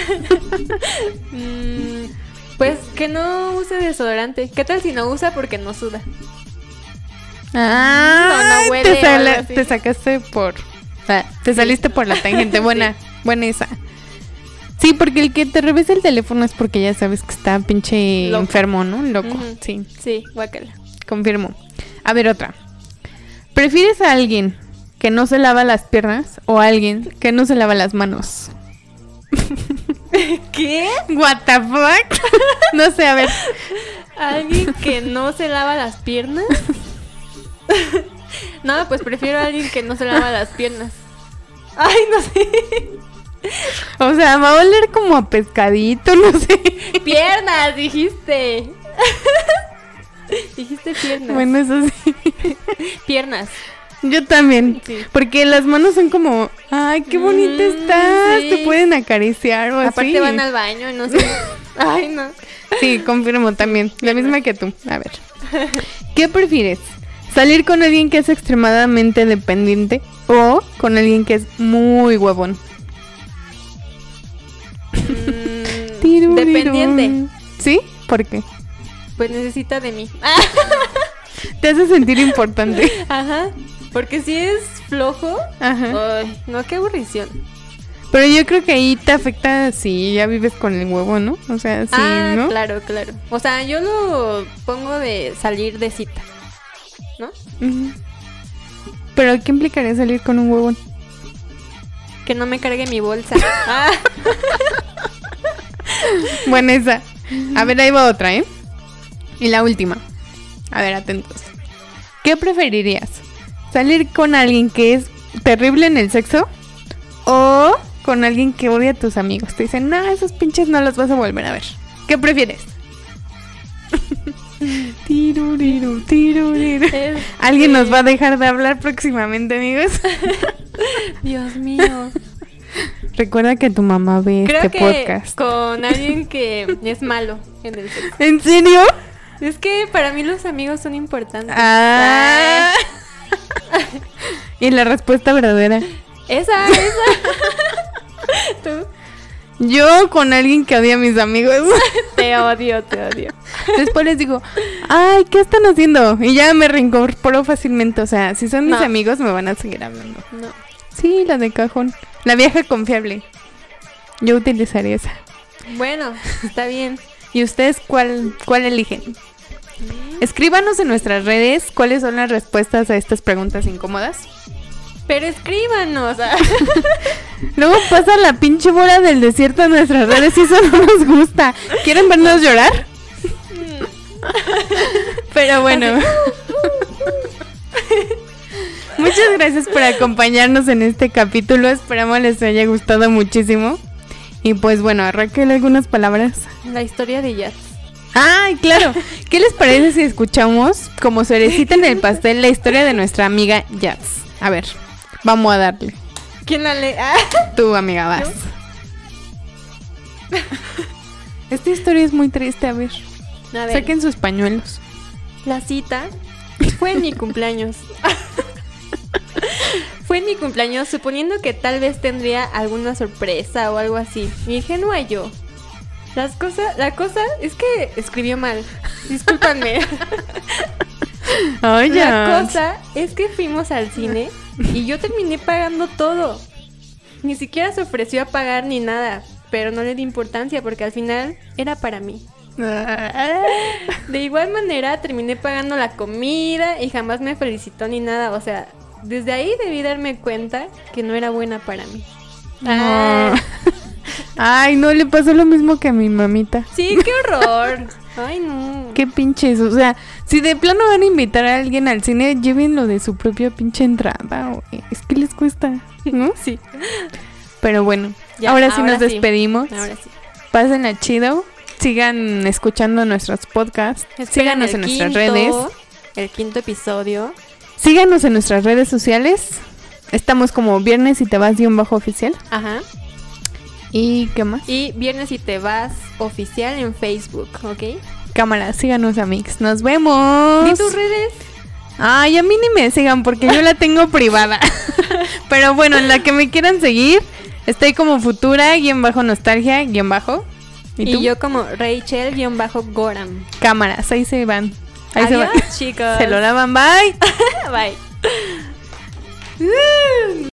[SPEAKER 1] Mm, pues que no use desodorante. ¿Qué tal si no usa porque no suda?
[SPEAKER 2] Ah,
[SPEAKER 1] no huele
[SPEAKER 2] te, sacaste por... ah, te saliste por la tangente. Buena, buena esa. Sí, porque el que te revise el teléfono es porque ya sabes que está pinche
[SPEAKER 1] Loco.
[SPEAKER 2] enfermo, ¿no? Loco. Sí,
[SPEAKER 1] Sí, guácala.
[SPEAKER 2] confirmo. A ver, otra. ¿Prefieres a alguien que no se lava las piernas o a alguien que no se lava las manos?
[SPEAKER 1] ¿Qué?
[SPEAKER 2] What the fuck? no sé, a ver.
[SPEAKER 1] ¿Alguien que no se lava las piernas? no, pues prefiero a alguien que no se lava las piernas. Ay, no sé.
[SPEAKER 2] O sea, va a oler como a pescadito, no sé.
[SPEAKER 1] Piernas, dijiste. dijiste piernas.
[SPEAKER 2] Bueno, eso sí.
[SPEAKER 1] Piernas.
[SPEAKER 2] Yo también.
[SPEAKER 1] Sí.
[SPEAKER 2] Porque las manos son como, ay, qué bonita
[SPEAKER 1] Mm,
[SPEAKER 2] estás.
[SPEAKER 1] sí.
[SPEAKER 2] Te pueden acariciar o así.
[SPEAKER 1] Aparte van al baño y no sé. Ay, no.
[SPEAKER 2] Sí, confirmo también. La misma que tú. A ver. ¿Qué prefieres? ¿Salir con alguien que es extremadamente dependiente o con alguien que es muy huevón? ¿Por qué?
[SPEAKER 1] Pues necesita de mí.
[SPEAKER 2] Te hace sentir importante.
[SPEAKER 1] Ajá. Porque si es flojo.
[SPEAKER 2] Ajá.
[SPEAKER 1] Ay, no, qué aburrición.
[SPEAKER 2] Pero yo creo que ahí te afecta si ya vives con el huevo, ¿no? O sea, sí,
[SPEAKER 1] ah,
[SPEAKER 2] ¿no?
[SPEAKER 1] claro, claro. O sea, yo lo pongo de salir de cita. ¿No?
[SPEAKER 2] Ujú. Pero ¿qué implicaría salir con un huevón?
[SPEAKER 1] Que no me cargue mi bolsa. Ah,
[SPEAKER 2] Bueno, esa. A ver, ahí va otra, ¿eh? Y la última. A ver, atentos. ¿Qué preferirías? ¿Salir con alguien que es terrible en el sexo? ¿O con alguien que odia a tus amigos? Te dicen, no, esos pinches no los vas a volver a ver. ¿Qué prefieres? Tiruriru, tiruriru. Alguien nos va a dejar de hablar próximamente, amigos.
[SPEAKER 1] Dios mío.
[SPEAKER 2] Recuerda que tu mamá ve
[SPEAKER 1] Creo
[SPEAKER 2] este
[SPEAKER 1] que
[SPEAKER 2] podcast.
[SPEAKER 1] con alguien que es malo en el sexo.
[SPEAKER 2] ¿En serio?
[SPEAKER 1] Es que para mí los amigos son importantes.
[SPEAKER 2] Ah. y la respuesta verdadera.
[SPEAKER 1] Esa, esa. Tú,
[SPEAKER 2] Yo con alguien que odia a mis amigos.
[SPEAKER 1] te odio, te odio.
[SPEAKER 2] Después les digo, ay, ¿qué están haciendo? Y ya me reincorporo fácilmente. O sea, si son mis
[SPEAKER 1] No.
[SPEAKER 2] amigos me van a seguir hablando.
[SPEAKER 1] No.
[SPEAKER 2] Sí, la de cajón. La vieja confiable. Yo utilizaría esa.
[SPEAKER 1] Bueno, está bien.
[SPEAKER 2] ¿Y ustedes cuál, cuál eligen? Escríbanos en nuestras redes cuáles son las respuestas a estas preguntas incómodas.
[SPEAKER 1] Pero escríbanos.
[SPEAKER 2] Luego pasa la pinche bola del desierto en nuestras redes y eso no nos gusta. ¿Quieren vernos llorar? Pero bueno. Muchas gracias por acompañarnos en este capítulo. Esperamos les haya gustado muchísimo. Y pues bueno, Raquel, algunas palabras.
[SPEAKER 1] La historia de Yats.
[SPEAKER 2] Ay, claro. ¿Qué les parece si escuchamos como cerecita en el pastel la historia de nuestra amiga Jats? A ver, vamos a darle.
[SPEAKER 1] ¿Quién la lee? Ah.
[SPEAKER 2] Tú, amiga, vas. Esta historia es muy triste, a ver.
[SPEAKER 1] A ver,
[SPEAKER 2] Saquen sus pañuelos.
[SPEAKER 1] la cita fue en mi cumpleaños. fue en mi cumpleaños, suponiendo que tal vez tendría alguna sorpresa o algo así. Mi ingenua yo. Las cosas, la cosa es que escribió mal. Discúlpanme.
[SPEAKER 2] Ay,
[SPEAKER 1] La cosa es que fuimos al cine y yo terminé pagando todo. Ni siquiera se ofreció a pagar ni nada, pero no le di importancia porque al final era para mí. De igual manera terminé pagando la comida y jamás me felicitó ni nada. O sea, desde ahí debí darme cuenta que no era buena para mí. Ah,
[SPEAKER 2] Ay, no, le pasó lo mismo que a mi mamita.
[SPEAKER 1] sí, qué horror. Ay, no.
[SPEAKER 2] Qué pinches. O sea, si de plano van a invitar a alguien al cine, llévenlo de su propia pinche entrada. Es que les cuesta, ¿no?
[SPEAKER 1] Sí.
[SPEAKER 2] Pero bueno,
[SPEAKER 1] Ya,
[SPEAKER 2] ahora sí nos
[SPEAKER 1] sí.
[SPEAKER 2] despedimos.
[SPEAKER 1] Ahora sí.
[SPEAKER 2] Pásenla chido. Sigan escuchando nuestros podcasts.
[SPEAKER 1] Esperen
[SPEAKER 2] Síganos en nuestras redes.
[SPEAKER 1] El quinto episodio.
[SPEAKER 2] Síganos en nuestras redes sociales. Estamos como viernes y te vas guion bajo oficial.
[SPEAKER 1] Ajá.
[SPEAKER 2] ¿Y qué más?
[SPEAKER 1] Y Viernes y te vas oficial en Facebook, ¿ok?
[SPEAKER 2] Cámara, síganos amigos. Nos vemos.
[SPEAKER 1] ¿Y tus redes?
[SPEAKER 2] Ay, a mí ni me sigan porque yo la tengo privada. Pero bueno, en la que me quieran seguir, estoy como futura, guion bajo nostalgia, guion bajo. ¿Y,
[SPEAKER 1] Y, yo como Rachel-Goram.
[SPEAKER 2] Cámaras, ahí se van. Ahí se
[SPEAKER 1] Adiós,
[SPEAKER 2] van.
[SPEAKER 1] chicos.
[SPEAKER 2] Se lo lavan, bye.
[SPEAKER 1] Bye.
[SPEAKER 2] Uh.